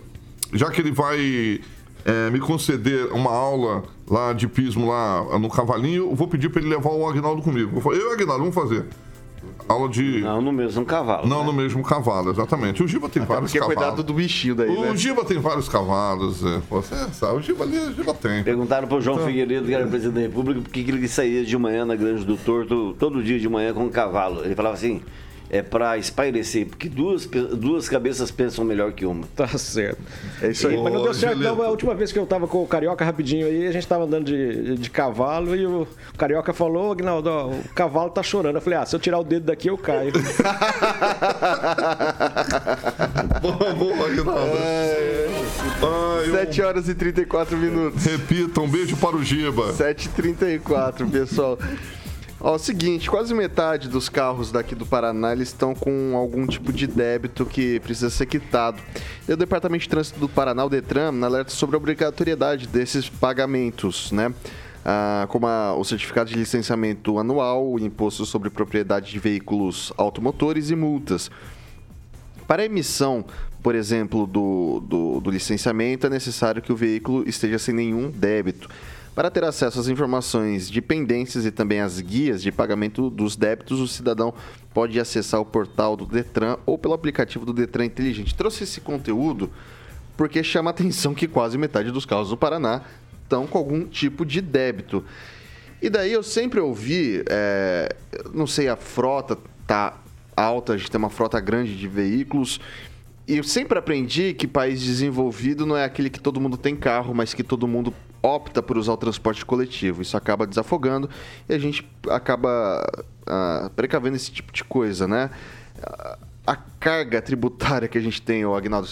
[SPEAKER 4] já que ele vai é, me conceder uma aula lá de pismo lá no Cavalinho, eu vou pedir para ele levar o Agnaldo comigo. Falar, Eu e o Agnaldo, vamos fazer. Aula de.
[SPEAKER 6] Não, no mesmo cavalo.
[SPEAKER 4] Não,
[SPEAKER 6] né?
[SPEAKER 4] no mesmo cavalo, exatamente. O Giba tem vários
[SPEAKER 1] Porque
[SPEAKER 4] cavalos.
[SPEAKER 1] cuidado do bichinho daí,
[SPEAKER 4] O
[SPEAKER 1] né?
[SPEAKER 4] Giba tem vários cavalos. É. Você sabe, o Giba ali, o Giba tem.
[SPEAKER 6] Perguntaram pro João Figueiredo, que era presidente da República, por que que ele saía de manhã na Grande do Torto, todo dia de manhã com um cavalo. Ele falava assim, é pra espairecer, porque duas, duas cabeças pensam melhor que uma.
[SPEAKER 5] Tá certo.
[SPEAKER 1] É isso aí.
[SPEAKER 5] Mas não
[SPEAKER 4] Ô,
[SPEAKER 5] deu certo, não. A última vez que eu tava com o Carioca rapidinho aí, a gente tava andando de, de cavalo e o Carioca falou, Aguinaldo, ó, o cavalo tá chorando. Eu falei, ah, se eu tirar o dedo daqui, eu caio.
[SPEAKER 4] Boa, boa, Aguinaldo. Ai, um-
[SPEAKER 1] 7 horas e 34 minutos.
[SPEAKER 4] Repita, um beijo para o Giba.
[SPEAKER 1] 7h34, pessoal. Ó, seguinte, quase metade dos carros daqui do Paraná eles estão com algum tipo de débito que precisa ser quitado. E o Departamento de Trânsito do Paraná, o Detran, alerta sobre a obrigatoriedade desses pagamentos, né? Ah, como a- o certificado de licenciamento anual, o imposto sobre propriedade de veículos automotores e multas. Para a emissão, por exemplo, do, do, do licenciamento, é necessário que o veículo esteja sem nenhum débito. Para ter acesso às informações de pendências e também às guias de pagamento dos débitos, o cidadão pode acessar o portal do Detran ou pelo aplicativo do Detran Inteligente. Trouxe esse conteúdo porque chama a atenção que quase metade dos carros do Paraná estão com algum tipo de débito. E daí eu sempre ouvi, é, não sei, a frota tá alta, a gente tem uma frota grande de veículos. E eu sempre aprendi que país desenvolvido não é aquele que todo mundo tem carro, mas que todo mundo opta por usar o transporte coletivo. Isso acaba desafogando e a gente acaba ah, precavendo esse tipo de coisa, né? A carga tributária que a gente tem, o Agnaldo,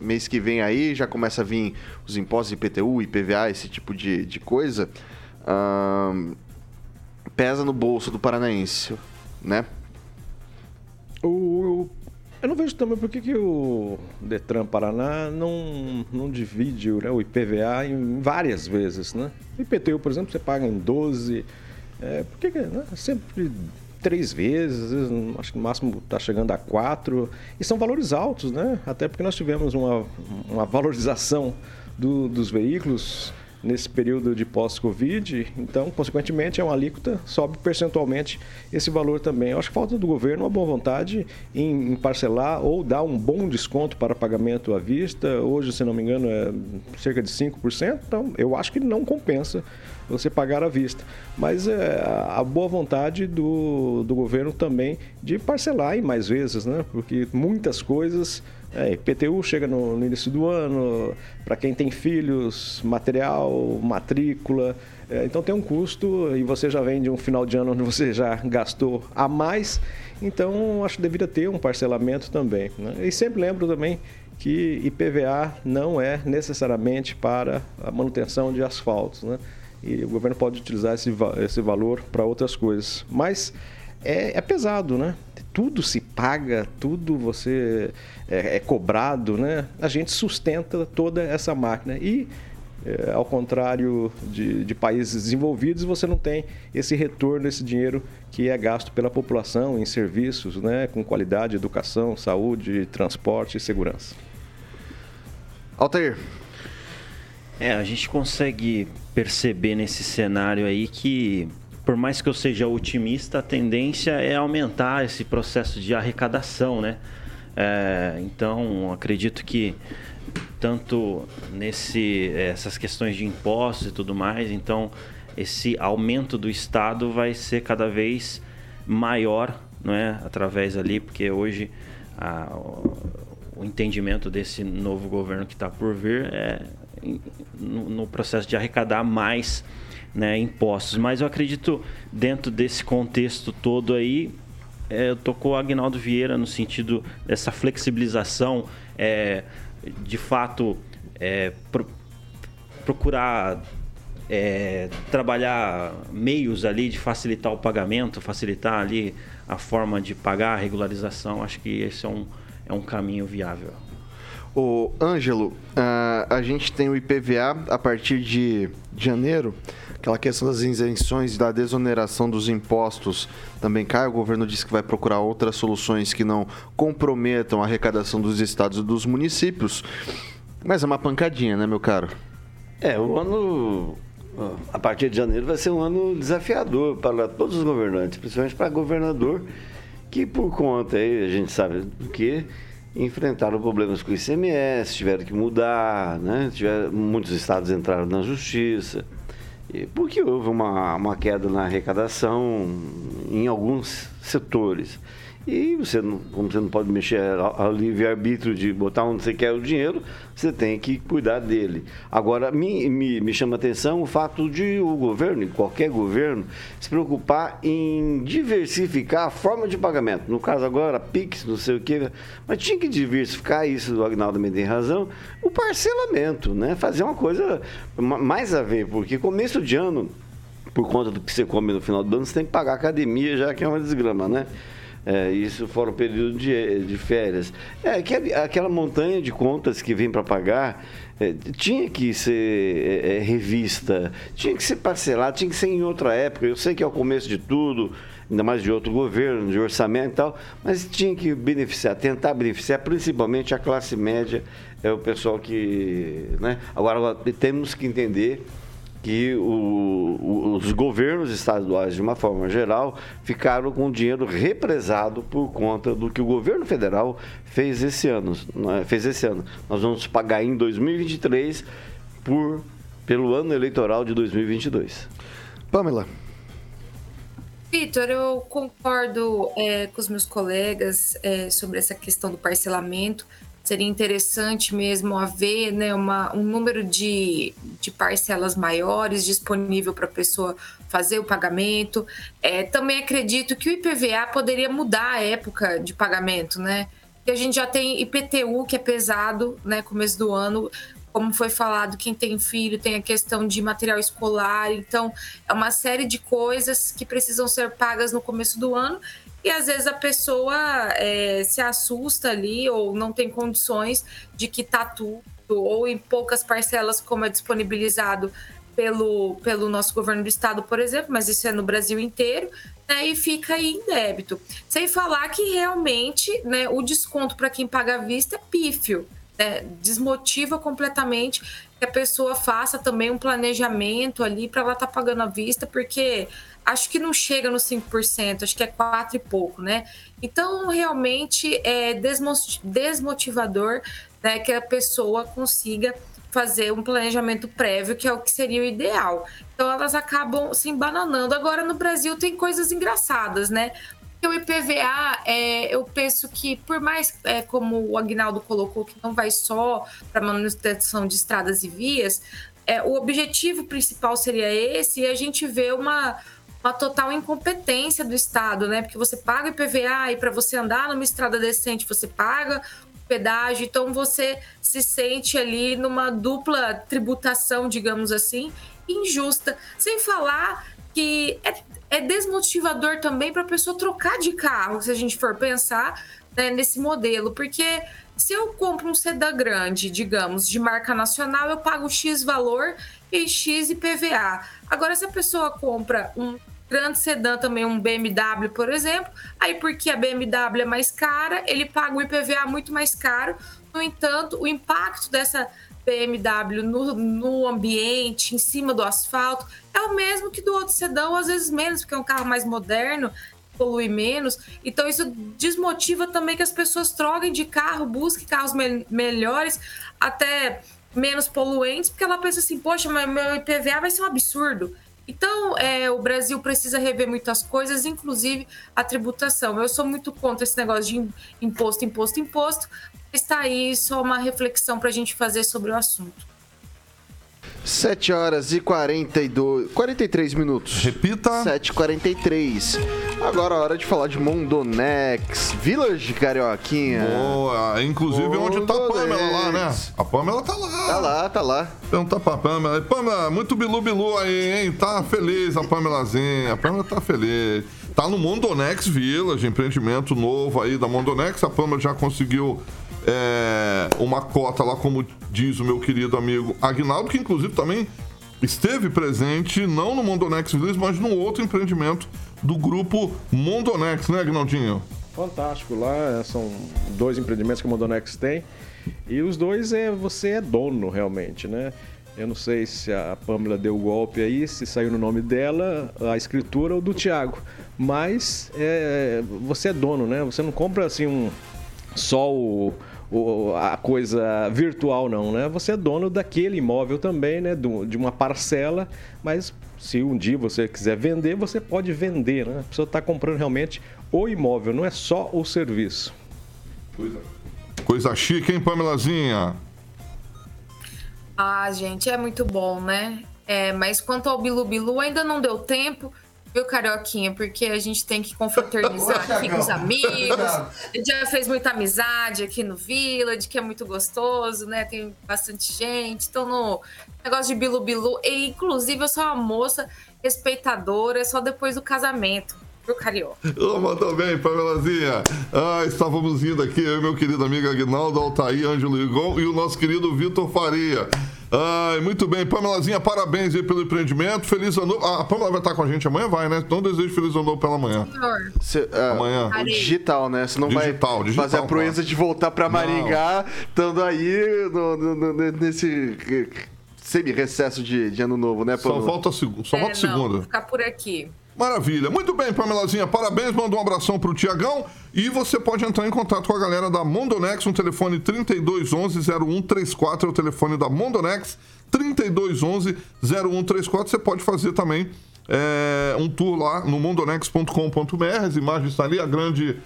[SPEAKER 1] mês que vem aí já começa a vir os impostos IPTU, IPVA, esse tipo de, de coisa, pesa no bolso do paranaense, né?
[SPEAKER 5] O, eu não vejo também por que, que o Detran Paraná não, não divide né, o IPVA em várias vezes, né? IPTU, por exemplo, você paga em 12, é, por que, né, sempre três vezes, vezes, acho que no máximo está chegando a quatro, e são valores altos, né? Até porque nós tivemos uma, uma valorização do, dos veículos nesse período de pós-Covid, então, consequentemente, é uma alíquota, sobe percentualmente esse valor também. Eu acho que falta do governo uma boa vontade em, parcelar ou dar um bom desconto para pagamento à vista. Hoje, se não me engano, é cerca de 5%, então eu acho que não compensa você pagar à vista. Mas é a boa vontade do, do governo também de parcelar em mais vezes, né? Porque muitas coisas é, IPTU chega no, no início do ano, para quem tem filhos, material, matrícula. É, então tem um custo e você já vem de um final de ano onde você já gastou a mais. Então acho que deveria ter um parcelamento também. Né? E sempre lembro também que IPVA não é necessariamente para a manutenção de asfaltos. Né? E o governo pode utilizar esse, esse valor para outras coisas. Mas é, é pesado, né? tudo se paga, tudo você é, é cobrado, né? A gente sustenta toda essa máquina e é, ao contrário de, de, países desenvolvidos, você não tem esse retorno desse dinheiro que é gasto pela população em serviços, né, com qualidade, educação, saúde, transporte e segurança.
[SPEAKER 1] Altair.
[SPEAKER 7] É, a gente consegue perceber nesse cenário aí que por mais que eu seja otimista, a tendência é aumentar esse processo de arrecadação, né? É, então, acredito que tanto nesse essas questões de impostos e tudo mais, então esse aumento do Estado vai ser cada vez maior, não é? Através ali, porque hoje a, o entendimento desse novo governo que está por vir é no, processo de arrecadar mais né, impostos. Mas eu acredito, dentro desse contexto todo aí, é, tocou Agnaldo Vieira no sentido dessa flexibilização, é, de fato, é, pro, procurar é, trabalhar meios ali de facilitar o pagamento, facilitar ali a forma de pagar a regularização. Acho que esse é um, é um caminho viável.
[SPEAKER 1] O Ângelo, uh, a gente tem o IPVA a partir de janeiro Aquela questão das isenções, da desoneração dos impostos também cai. O governo disse que vai procurar outras soluções que não comprometam a arrecadação dos estados e dos municípios. Mas é uma pancadinha, né, meu caro?
[SPEAKER 6] É, o ano a partir de janeiro vai ser um ano desafiador para todos os governantes, principalmente para governador, que por conta aí, a gente sabe do que, enfrentaram problemas com o ICMS, tiveram que mudar, né? Tiveram, muitos estados entraram na justiça porque houve uma, uma queda na arrecadação em alguns setores. E você não, como você não pode mexer ao livre-arbítrio de botar onde você quer o dinheiro, você tem que cuidar dele. Agora, me, me, me chama a atenção o fato de o governo, qualquer governo, se preocupar em diversificar a forma de pagamento. No caso agora, PIX, não sei o quê, mas tinha que diversificar isso, o Agnaldo me tem razão, o parcelamento, né? Fazer uma coisa mais a ver, porque começo de ano, por conta do que você come no final do ano, você tem que pagar academia já, que é uma desgrama, né? É, isso fora o período de, de férias. É, aquela montanha de contas que vem para pagar é, tinha que ser é, é, revista, tinha que ser parcelado, tinha que ser em outra época. Eu sei que é o começo de tudo, ainda mais de outro governo, de orçamento e tal, mas tinha que beneficiar, tentar beneficiar principalmente a classe média, é o pessoal que. Né? Agora, temos que entender que o, os governos estaduais, de uma forma geral, ficaram com o dinheiro represado por conta do que o governo federal fez esse ano. Né? Fez esse ano. Nós vamos pagar em 2023 por, pelo ano eleitoral de 2022.
[SPEAKER 1] Pamela.
[SPEAKER 8] Vitor, eu concordo é, com os meus colegas é, sobre essa questão do parcelamento seria interessante mesmo haver né, uma, um número de, de parcelas maiores disponível para a pessoa fazer o pagamento. É, também acredito que o IPVA poderia mudar a época de pagamento, né? Que a gente já tem IPTU, que é pesado, né? Começo do ano, como foi falado, quem tem filho tem a questão de material escolar, então é uma série de coisas que precisam ser pagas no começo do ano e às vezes a pessoa é, se assusta ali ou não tem condições de quitar tudo, ou em poucas parcelas, como é disponibilizado pelo, pelo nosso governo do estado, por exemplo, mas isso é no Brasil inteiro, né, e fica aí em débito. Sem falar que realmente né, o desconto para quem paga à vista é pífio. Né, desmotiva completamente que a pessoa faça também um planejamento ali para ela estar tá pagando à vista, porque acho que não chega nos 5%, acho que é 4 e pouco, né? Então, realmente é desmotivador né, que a pessoa consiga fazer um planejamento prévio, que é o que seria o ideal. Então, elas acabam se embananando. Agora, no Brasil, tem coisas engraçadas, né? O IPVA, é, eu penso que, por mais, é, como o Agnaldo colocou, que não vai só para manutenção de estradas e vias, é, o objetivo principal seria esse, e a gente vê uma, uma total incompetência do Estado, né? Porque você paga IPVA e para você andar numa estrada decente você paga pedágio, então você se sente ali numa dupla tributação, digamos assim, injusta. Sem falar que é, é desmotivador também para a pessoa trocar de carro, se a gente for pensar né, nesse modelo, porque se eu compro um sedã grande, digamos, de marca nacional, eu pago X valor e X IPVA. Agora, se a pessoa compra um grande sedã também, um BMW, por exemplo. Aí, porque a BMW é mais cara, ele paga o IPVA muito mais caro. No entanto, o impacto dessa BMW no, no ambiente, em cima do asfalto, é o mesmo que do outro sedã, ou às vezes menos, porque é um carro mais moderno, polui menos. Então, isso desmotiva também que as pessoas troquem de carro, busquem carros me melhores, até menos poluentes, porque ela pensa assim: poxa, meu IPVA vai ser um absurdo. Então, é, o Brasil precisa rever muitas coisas, inclusive a tributação. Eu sou muito contra esse negócio de imposto, imposto, imposto. Está aí só uma reflexão para a gente fazer sobre o assunto.
[SPEAKER 1] 7 horas e 42, 43 minutos.
[SPEAKER 4] Repita.
[SPEAKER 1] 7h43. Agora é hora de falar de Mondonex, Village Carioquinha.
[SPEAKER 4] Boa, inclusive Mondonex. onde tá a Pamela lá, né? A Pamela tá lá.
[SPEAKER 1] Tá lá, tá lá.
[SPEAKER 4] Então tá pra Pamela. Pamela, muito bilu-bilu aí, hein? Tá feliz a Pamelazinha. A Pamela tá feliz. Tá no Mondonex Village, empreendimento novo aí da Mondonex. A Pamela já conseguiu é, uma cota lá, como diz o meu querido amigo Agnaldo, que inclusive também esteve presente, não no Mondonex Village, mas no outro empreendimento do grupo Mondonex, né, Agnaldinho?
[SPEAKER 5] Fantástico, lá são dois empreendimentos que o Mondonex tem e os dois é você é dono realmente, né? Eu não sei se a Pamela deu o golpe aí, se saiu no nome dela, a escritura ou do Tiago. Mas é, você é dono, né? Você não compra assim um, só o, a coisa virtual, não, né? Você é dono daquele imóvel também, né? de uma parcela, mas se um dia você quiser vender, você pode vender, né? A pessoa está comprando realmente o imóvel, não é só o serviço.
[SPEAKER 4] Coisa, coisa chique, hein, Pamelazinha?
[SPEAKER 8] Ah, gente, é muito bom, né? É, mas quanto ao Bilu Bilu, ainda não deu tempo viu, Carioquinha? Porque a gente tem que confraternizar aqui com os amigos. A gente já fez muita amizade aqui no Village, que é muito gostoso, né? Tem bastante gente. Então, no negócio de Bilu Bilu, e, inclusive eu sou uma moça respeitadora só depois do casamento. Viu, Carioca?
[SPEAKER 4] Oh, mandou bem, Pamelazinha. Ah, estávamos indo aqui, eu e meu querido amigo Aguinaldo Altair, Ângelo Igon e o nosso querido Vitor Faria. Ai, muito bem. Pamelazinha, parabéns aí pelo empreendimento. Feliz ano novo. A Pamela vai estar com a gente amanhã? Vai, né? Então desejo feliz ano novo pela manhã.
[SPEAKER 1] Cê, uh, amanhã. O digital, né? Você não digital, vai digital, fazer a proeza de voltar para Maringá, estando aí no, no, no, nesse semi-recesso de, de ano novo, né,
[SPEAKER 4] Só
[SPEAKER 1] Pamela?
[SPEAKER 4] volta, a seg- só
[SPEAKER 8] É,
[SPEAKER 4] volta
[SPEAKER 8] não,
[SPEAKER 4] segunda.
[SPEAKER 8] vou ficar por aqui.
[SPEAKER 4] Maravilha. Muito bem, Pamelazinha. Parabéns. Manda um abração pro Tiagão. E você pode entrar em contato com a galera da Mondonex no telefone 3211-0134. É o telefone da Mondonex. 3211-0134. Você pode fazer também é, um tour lá no mondonex.com.br. As imagens estão ali. A grande...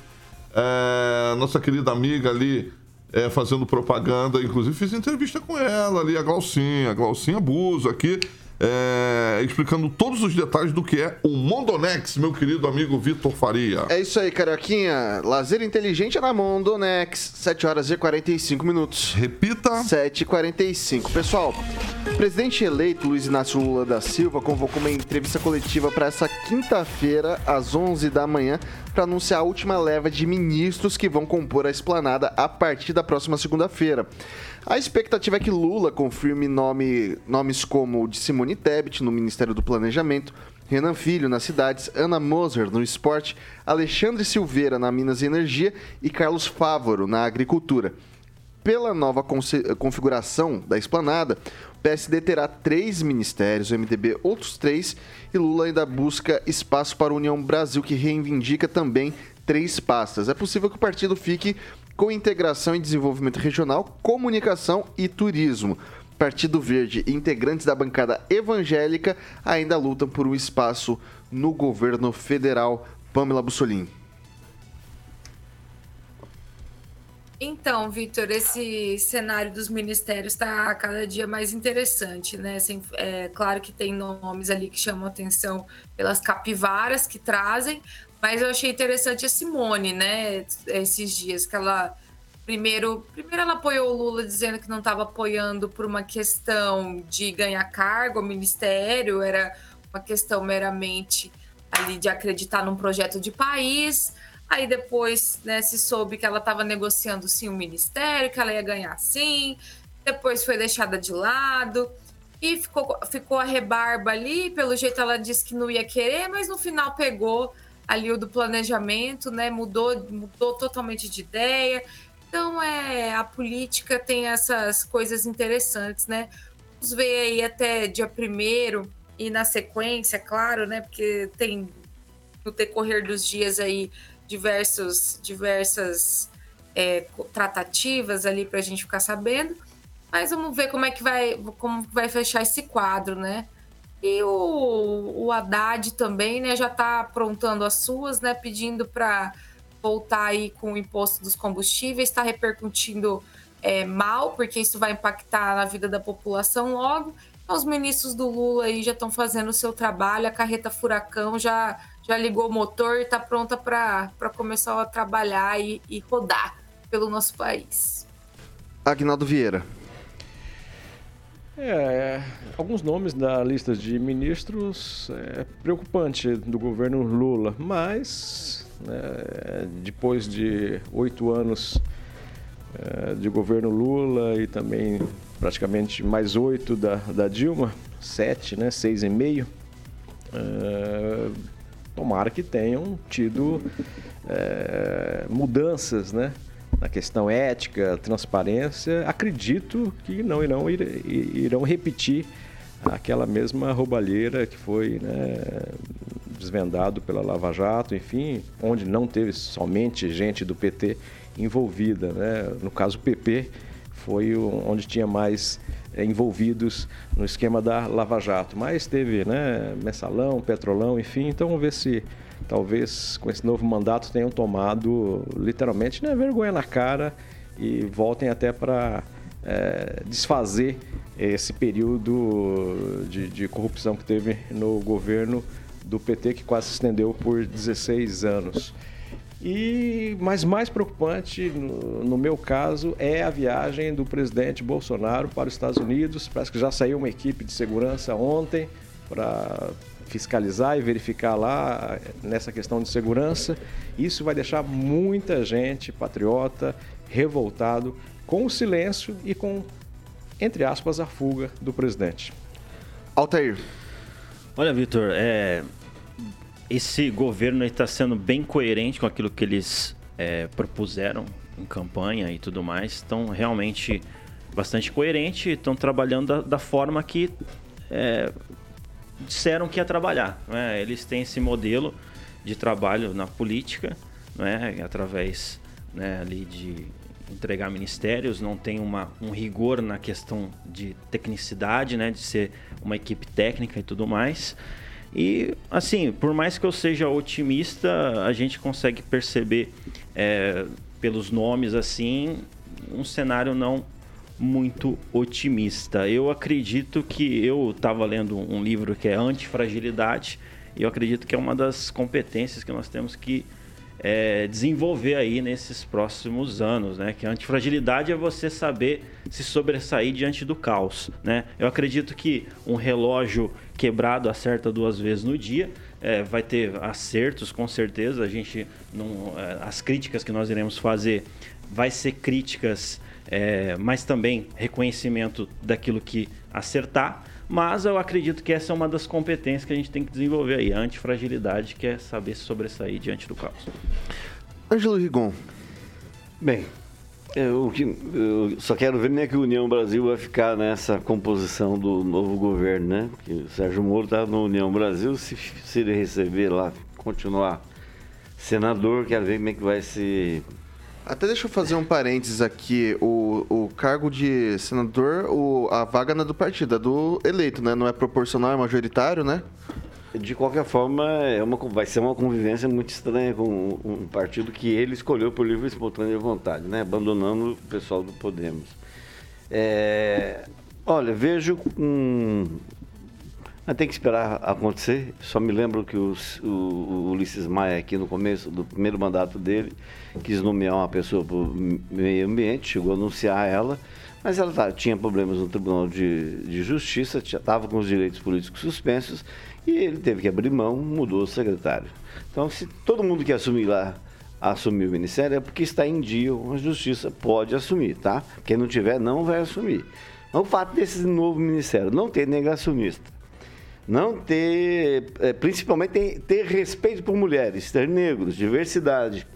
[SPEAKER 4] é, nossa querida amiga ali é, fazendo propaganda. Inclusive, fiz entrevista com ela ali, a Glaucinha. A Glaucinha Buzo aqui. É, explicando todos os detalhes do que é o Mondonex, meu querido amigo Vitor Faria.
[SPEAKER 1] É isso aí, Carioquinha. Lazer inteligente é na Mondonex. 7 horas e 45 minutos.
[SPEAKER 4] Repita.
[SPEAKER 1] 7h45. Pessoal, o presidente eleito Luiz Inácio Lula da Silva convocou uma entrevista coletiva para essa quinta-feira, às 11 da manhã, para anunciar a última leva de ministros que vão compor a esplanada a partir da próxima segunda-feira. A expectativa é que Lula confirme nome- nomes como o de Simone Tebet no Ministério do Planejamento, Renan Filho nas cidades, Ana Moser no esporte, Alexandre Silveira na Minas e Energia e Carlos Fávoro na agricultura. Pela nova configuração da esplanada, o PSD terá três ministérios, o MDB outros três, e Lula ainda busca espaço para a União Brasil, que reivindica também três pastas. É possível que o partido fique com integração e desenvolvimento regional, comunicação e turismo. Partido Verde e integrantes da bancada evangélica ainda lutam por um espaço no governo federal. Pamela Bussolini.
[SPEAKER 8] Então, Vitor, esse cenário dos ministérios está cada dia mais interessante, né? Sem- é claro que tem nomes ali que chamam atenção pelas capivaras que trazem, mas eu achei interessante a Simone, né? Esses dias que ela primeiro, primeiro ela apoiou o Lula dizendo que não estava apoiando por uma questão de ganhar cargo ministério, era uma questão meramente ali de acreditar num projeto de país. Aí depois né, se soube que ela estava negociando sim o ministério, que ela ia ganhar sim. Depois foi deixada de lado. E ficou, ficou a rebarba ali. Pelo jeito ela disse que não ia querer, mas no final pegou ali o do planejamento, né? Mudou, mudou totalmente de ideia. Então é a política tem essas coisas interessantes, né? Vamos ver aí até dia primeiro e na sequência, claro, né? Porque tem no decorrer dos dias aí diversos, diversas é, tratativas ali para a gente ficar sabendo. Mas vamos ver como é que vai, como vai fechar esse quadro, né? E o, o Haddad também, né, já está aprontando as suas, né, pedindo para voltar aí com o imposto dos combustíveis, está repercutindo é, mal, porque isso vai impactar na vida da população logo. Então, Os ministros do Lula aí já estão fazendo o seu trabalho, a carreta furacão já, já ligou o motor e está pronta para começar a trabalhar e, e rodar pelo nosso país.
[SPEAKER 1] Agnaldo Vieira.
[SPEAKER 5] É, alguns nomes da lista de ministros é preocupante do governo Lula, mas né, depois de oito anos é, de governo Lula e também praticamente mais oito da, da Dilma, sete, né, seis e meio, é, tomara que tenham tido é, mudanças, né? Na questão ética, transparência, acredito que não irão, ir- irão repetir aquela mesma roubalheira que foi né, desvendado pela Lava Jato, enfim, onde não teve somente gente do PT envolvida. Né? No caso, o PP foi onde tinha mais envolvidos no esquema da Lava Jato. Mas teve né, mensalão, petrolão, enfim. Então vamos ver se talvez com esse novo mandato tenham tomado literalmente né, vergonha na cara e voltem até para eh, desfazer esse período de, de corrupção que teve no governo do PT, que quase se estendeu por 16 anos. E, mas mais preocupante, no, no meu caso, é a viagem do presidente Bolsonaro para os Estados Unidos. Parece que já saiu uma equipe de segurança ontem para fiscalizar e verificar lá nessa questão de segurança. Isso vai deixar muita gente patriota revoltado com o silêncio e com, entre aspas, a fuga do presidente.
[SPEAKER 1] Altair.
[SPEAKER 7] Olha, Vitor, é, esse governo está sendo bem coerente com aquilo que eles é, propuseram em campanha e tudo mais. Estão realmente bastante coerente, estão trabalhando da, da forma que é, disseram que ia trabalhar. Né? Eles têm esse modelo de trabalho na política, né? através né, ali de entregar ministérios, não tem uma, um rigor na questão de tecnicidade, né, de ser uma equipe técnica e tudo mais. E, assim, por mais que eu seja otimista, a gente consegue perceber é, pelos nomes, assim, um cenário não muito otimista. Eu acredito que eu estava lendo um livro que é Antifragilidade e eu acredito que é uma das competências que nós temos que é, desenvolver aí nesses próximos anos, né? Que a antifragilidade é você saber se sobressair diante do caos, né? Eu acredito que um relógio quebrado acerta duas vezes no dia, é, vai ter acertos com certeza. A gente não, é, as críticas que nós iremos fazer vai ser críticas, é, mas também reconhecimento daquilo que acertar. Mas eu acredito que essa é uma das competências que a gente tem que desenvolver aí, a antifragilidade, que é saber se sobressair diante do caos.
[SPEAKER 1] Ângelo Rigon.
[SPEAKER 6] Bem, eu, eu, só quero ver nem é que a União Brasil vai ficar nessa composição do novo governo, né? Que o Sérgio Moro está na União Brasil, se, se ele receber lá, continuar senador, quero ver como é que vai se
[SPEAKER 1] até deixa eu fazer um parênteses aqui. O, o cargo de senador, o, a vaga não é do partido, é do eleito, né? Não é proporcional, é majoritário, né?
[SPEAKER 6] De qualquer forma, é uma, vai ser uma convivência muito estranha com um partido que ele escolheu por livre e espontânea vontade, né? Abandonando o pessoal do Podemos. É, olha, vejo um, mas tem que esperar acontecer. Só me lembro que os, o, o Ulisses Maia, aqui no começo do primeiro mandato dele, quis nomear uma pessoa para o meio ambiente, chegou a anunciar ela, mas ela tá, tinha problemas no Tribunal de, de Justiça, estava com os direitos políticos suspensos e ele teve que abrir mão, mudou o secretário. Então, se todo mundo que assumir lá assumir o ministério, é porque está em dia, a Justiça pode assumir, tá? Quem não tiver, não vai assumir. O fato desse novo ministério não ter negacionista, não ter, é, principalmente ter, ter, respeito por mulheres, ter negros, diversidade,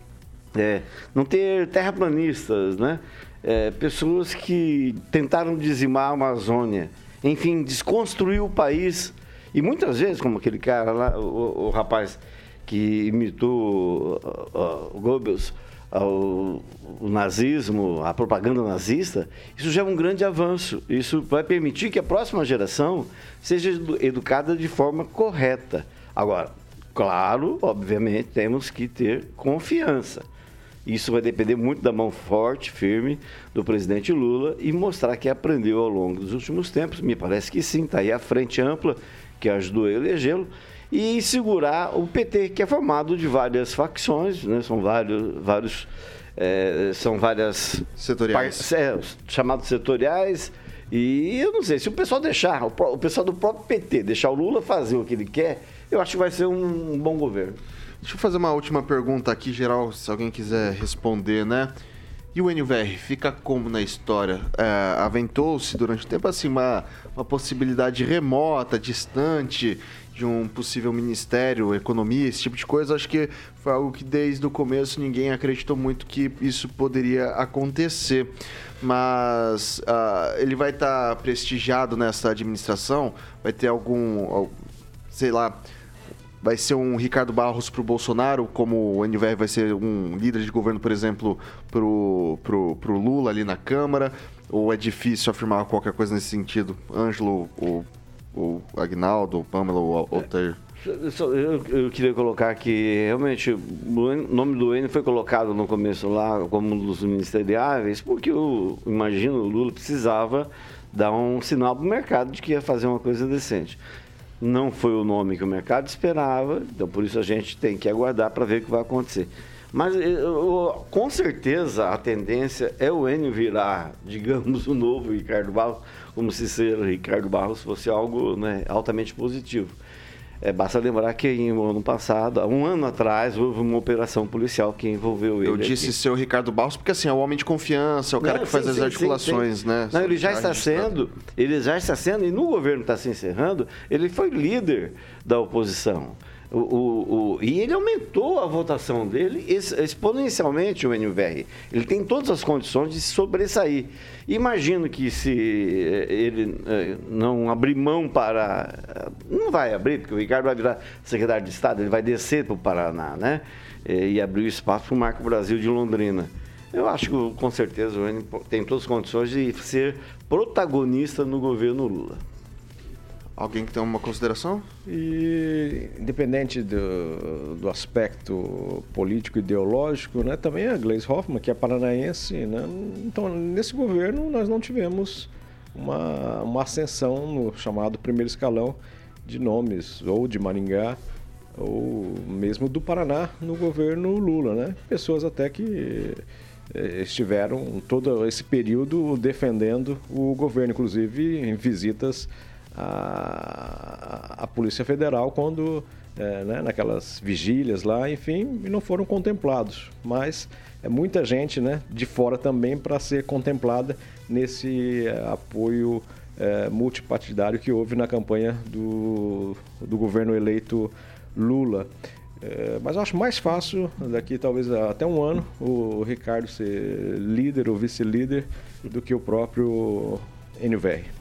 [SPEAKER 6] é, não ter terraplanistas, né? É, pessoas que tentaram dizimar a Amazônia, enfim, desconstruir o país e muitas vezes, como aquele cara lá, o, o rapaz que imitou uh, uh, Goebbels, ao, o nazismo, a propaganda nazista, isso já é um grande avanço. Isso vai permitir que a próxima geração seja educada de forma correta. Agora, claro, obviamente, temos que ter confiança. Isso vai depender muito da mão forte, firme do presidente Lula e mostrar que aprendeu ao longo dos últimos tempos. Me parece que sim, está aí a frente ampla que ajudou a elegê-lo e segurar o PT, que é formado de várias facções, né? são vários, vários é, são várias
[SPEAKER 1] setoriais,
[SPEAKER 6] é, chamados setoriais. E eu não sei, se o pessoal deixar, o, pessoal do próprio PT deixar o Lula fazer o que ele quer, eu acho que vai ser um, bom governo.
[SPEAKER 1] Deixa eu fazer uma última pergunta aqui, geral, se alguém quiser responder, né? E o NVR fica como na história? É, Aventou-se durante o tempo assim uma, uma possibilidade remota, distante de um possível ministério, economia, esse tipo de coisa. Acho que foi algo que desde o começo ninguém acreditou muito que isso poderia acontecer. Mas uh, ele vai estar tá prestigiado nessa administração? Vai ter algum, sei lá, vai ser um Ricardo Barros para o Bolsonaro, como o NVR vai ser um líder de governo, por exemplo, para o Lula ali na Câmara? Ou é difícil afirmar qualquer coisa nesse sentido? Ângelo, o, o Agnaldo, o Pamela, o Altair?
[SPEAKER 6] Eu, eu, eu, queria colocar que realmente o nome do N foi colocado no começo lá como um dos ministeriáveis, porque eu imagino o Lula precisava dar um sinal para o mercado de que ia fazer uma coisa decente não foi o nome que o mercado esperava, então por isso a gente tem que aguardar para ver o que vai acontecer. Mas eu, com certeza a tendência é o Enio virar, digamos, o novo Ricardo Barros, como se ser Ricardo Barros fosse algo né, altamente positivo. É, basta lembrar que em ano passado, um ano atrás, houve uma operação policial que envolveu ele.
[SPEAKER 1] Eu disse aqui. seu Ricardo Barros porque assim, é o homem de confiança, é o cara Não, que faz sim, as sim, articulações, sim, né?
[SPEAKER 6] Não, ele já está sendo, ele já está sendo, e no governo está se encerrando, ele foi líder da oposição. O, o, o, e ele aumentou a votação dele exponencialmente, o NVR. Ele tem todas as condições de sobressair. Imagino que se eh, ele eh, não abrir mão para. Não vai abrir, porque o Ricardo vai virar secretário de Estado, ele vai descer para o Paraná, né? E abrir o espaço para o Marco Brasil de Londrina. Eu acho que, com certeza, o N tem todas as condições de ser protagonista no governo Lula.
[SPEAKER 1] Alguém que tem uma consideração?
[SPEAKER 5] E, independente do, do aspecto político ideológico, né, também a Gleisi Hoffmann, que é paranaense. Né, então, nesse governo, nós não tivemos uma, uma ascensão no chamado primeiro escalão de nomes, ou de Maringá, ou mesmo do Paraná, no governo Lula. Né? Pessoas até que eh, estiveram todo esse período defendendo o governo, inclusive em visitas a, a Polícia Federal quando, é, né, naquelas vigílias lá, enfim, e não foram contemplados. Mas é muita gente né, de fora também para ser contemplada nesse é, apoio é, multipartidário que houve na campanha do, do governo eleito Lula. É, mas eu acho mais fácil, daqui talvez até um ano, o Ricardo ser líder ou vice-líder do que o próprio NVR.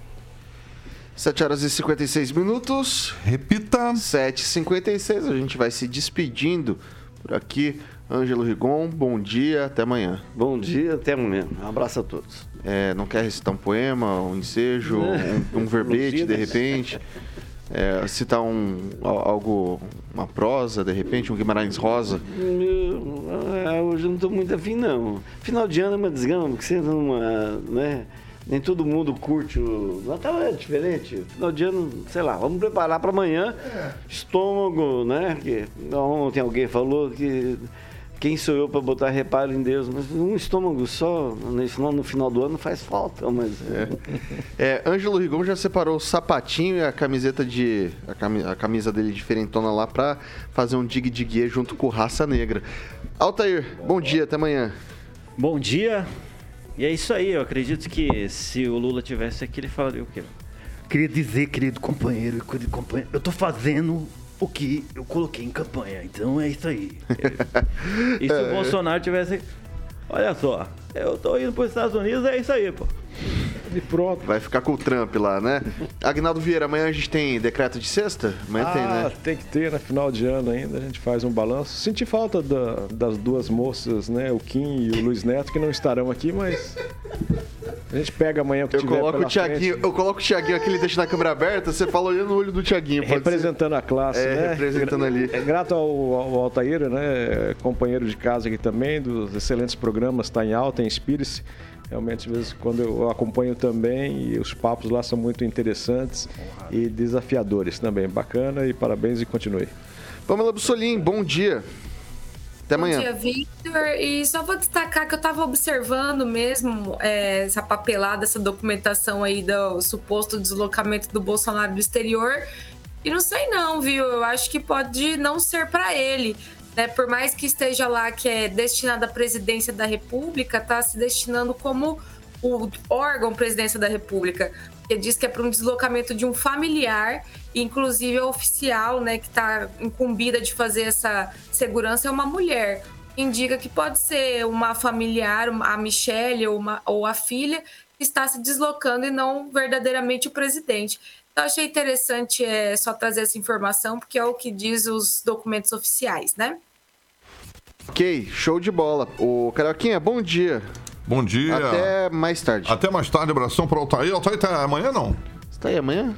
[SPEAKER 1] 7 horas e 56 minutos.
[SPEAKER 4] Repita.
[SPEAKER 1] 7h56. A gente vai se despedindo por aqui. Ângelo Rigon, bom dia, até amanhã.
[SPEAKER 6] Bom dia, até amanhã. Um abraço a todos.
[SPEAKER 1] É, não quer recitar um poema, um ensejo, um, um verbete, de repente? É, citar um, algo, uma prosa, de repente, um Guimarães Rosa?
[SPEAKER 6] Eu, é, hoje eu não estou muito afim, não. Final de ano é uma desgama, porque você numa, né, nem todo mundo curte o. Natal é diferente. Final de ano, sei lá, vamos preparar para amanhã. É. Estômago, né? Que, ontem alguém falou que quem sou eu para botar reparo em Deus? Mas um estômago só, no, no final do ano, faz falta. Mas...
[SPEAKER 1] É. é Ângelo Rigon já separou o sapatinho e a camiseta de. a camisa dele diferentona lá para fazer um dig dig junto com Raça Negra. Altair, bom dia, até amanhã.
[SPEAKER 7] Bom dia. E é isso aí, eu acredito que se o Lula tivesse aqui, ele falaria o quê?
[SPEAKER 11] Queria dizer, querido companheiro, querido companheiro, eu tô fazendo o que eu coloquei em campanha, então é isso aí.
[SPEAKER 7] e se o é. Bolsonaro tivesse. Olha só, eu tô indo para os Estados Unidos, é isso aí, pô.
[SPEAKER 1] E pronto. Vai ficar com o Trump lá, né? Agnaldo Vieira, amanhã a gente tem decreto de sexta? Amanhã
[SPEAKER 5] ah,
[SPEAKER 1] tem, né?
[SPEAKER 5] Tem que ter, né? Final de ano ainda, a gente faz um balanço. Senti falta da, das duas moças, né? O Kim e o Luiz Neto, que não estarão aqui, mas. A gente pega amanhã o que
[SPEAKER 1] eu tiver coloco o Thiaguinho, Eu coloco o Thiaguinho aqui, ele deixa na câmera aberta, você fala olhando no olho do Thiaguinho.
[SPEAKER 5] Representando ser. a classe,
[SPEAKER 1] é,
[SPEAKER 5] né?
[SPEAKER 1] representando ali.
[SPEAKER 5] É grato ao, ao Altair, né? Companheiro de casa aqui também, dos excelentes programas, está em alta, inspire-se. Realmente, às vezes, quando eu acompanho também, e os papos lá são muito interessantes e desafiadores também. Bacana e parabéns e continue.
[SPEAKER 1] Pamela Bussolim, bom dia. Até amanhã.
[SPEAKER 8] Bom dia, Victor. E só vou destacar que eu estava observando mesmo é, essa papelada, essa documentação aí do suposto deslocamento do Bolsonaro do exterior. E não sei não, viu? Eu acho que pode não ser para ele né, por mais que esteja lá que é destinado à presidência da República, está se destinando como o órgão presidência da República, que diz que é para um deslocamento de um familiar, inclusive a oficial, né, que está incumbida de fazer essa segurança é uma mulher. Indica que pode ser uma familiar, a Michelle ou, uma, ou a filha, que está se deslocando e não verdadeiramente o presidente. Então, achei interessante é, só trazer essa informação, porque é o que diz os documentos oficiais, né?
[SPEAKER 1] Ok, show de bola. O Carioquinha, bom dia.
[SPEAKER 4] Bom dia.
[SPEAKER 1] Até mais tarde.
[SPEAKER 4] Até mais tarde, abração para o Altair. Altair tá amanhã não?
[SPEAKER 1] Você tá aí amanhã?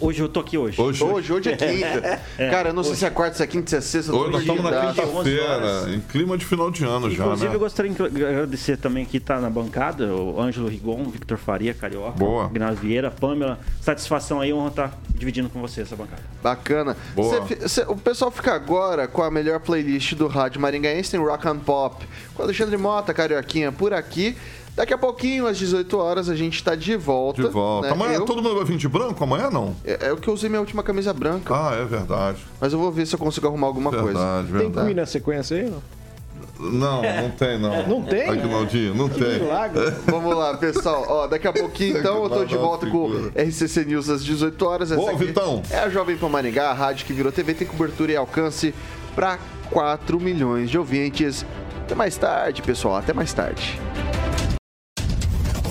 [SPEAKER 7] Hoje eu tô aqui hoje.
[SPEAKER 1] Hoje, hoje, hoje é quinta. É, Cara, eu não hoje. sei se é quarta, se é quinta, se é sexta.
[SPEAKER 4] Hoje nós estamos na quinta-feira, em clima de final de ano
[SPEAKER 7] Inclusive,
[SPEAKER 4] já,
[SPEAKER 7] Inclusive,
[SPEAKER 4] né?
[SPEAKER 7] eu gostaria de agradecer também que tá na bancada, o Ângelo Rigon, Victor Faria, Carioca,
[SPEAKER 4] Boa.
[SPEAKER 7] Gnaldo Vieira, Pamela. Satisfação aí, honra estar tá dividindo com você essa bancada.
[SPEAKER 1] Bacana.
[SPEAKER 4] Boa.
[SPEAKER 1] Cê, cê, o pessoal fica agora com a melhor playlist do rádio maringaense, tem Rock and Pop, com Alexandre Mota, Carioquinha, por aqui. Daqui a pouquinho, às 18 horas, a gente tá de volta.
[SPEAKER 4] De volta. Né? Amanhã eu... todo mundo vai vir de branco? Amanhã não?
[SPEAKER 1] É, é, o que eu usei minha última camisa branca.
[SPEAKER 4] Ah, é verdade.
[SPEAKER 1] Mas eu vou ver se eu consigo arrumar alguma
[SPEAKER 4] verdade,
[SPEAKER 1] coisa.
[SPEAKER 4] Verdade.
[SPEAKER 5] Tem que ir na sequência aí, não?
[SPEAKER 4] Não, não tem, não.
[SPEAKER 1] Não tem?
[SPEAKER 4] Aguinaldinho, não tem.
[SPEAKER 1] Vamos lá, pessoal. Ó, daqui a pouquinho, então, eu tô de volta com o RCC News às 18 horas. Essa
[SPEAKER 4] Boa,
[SPEAKER 1] aqui
[SPEAKER 4] Vitão.
[SPEAKER 1] É a Jovem Pan Maringá, a rádio que virou TV, tem cobertura e alcance para 4 milhões de ouvintes. Até mais tarde, pessoal. Até mais tarde.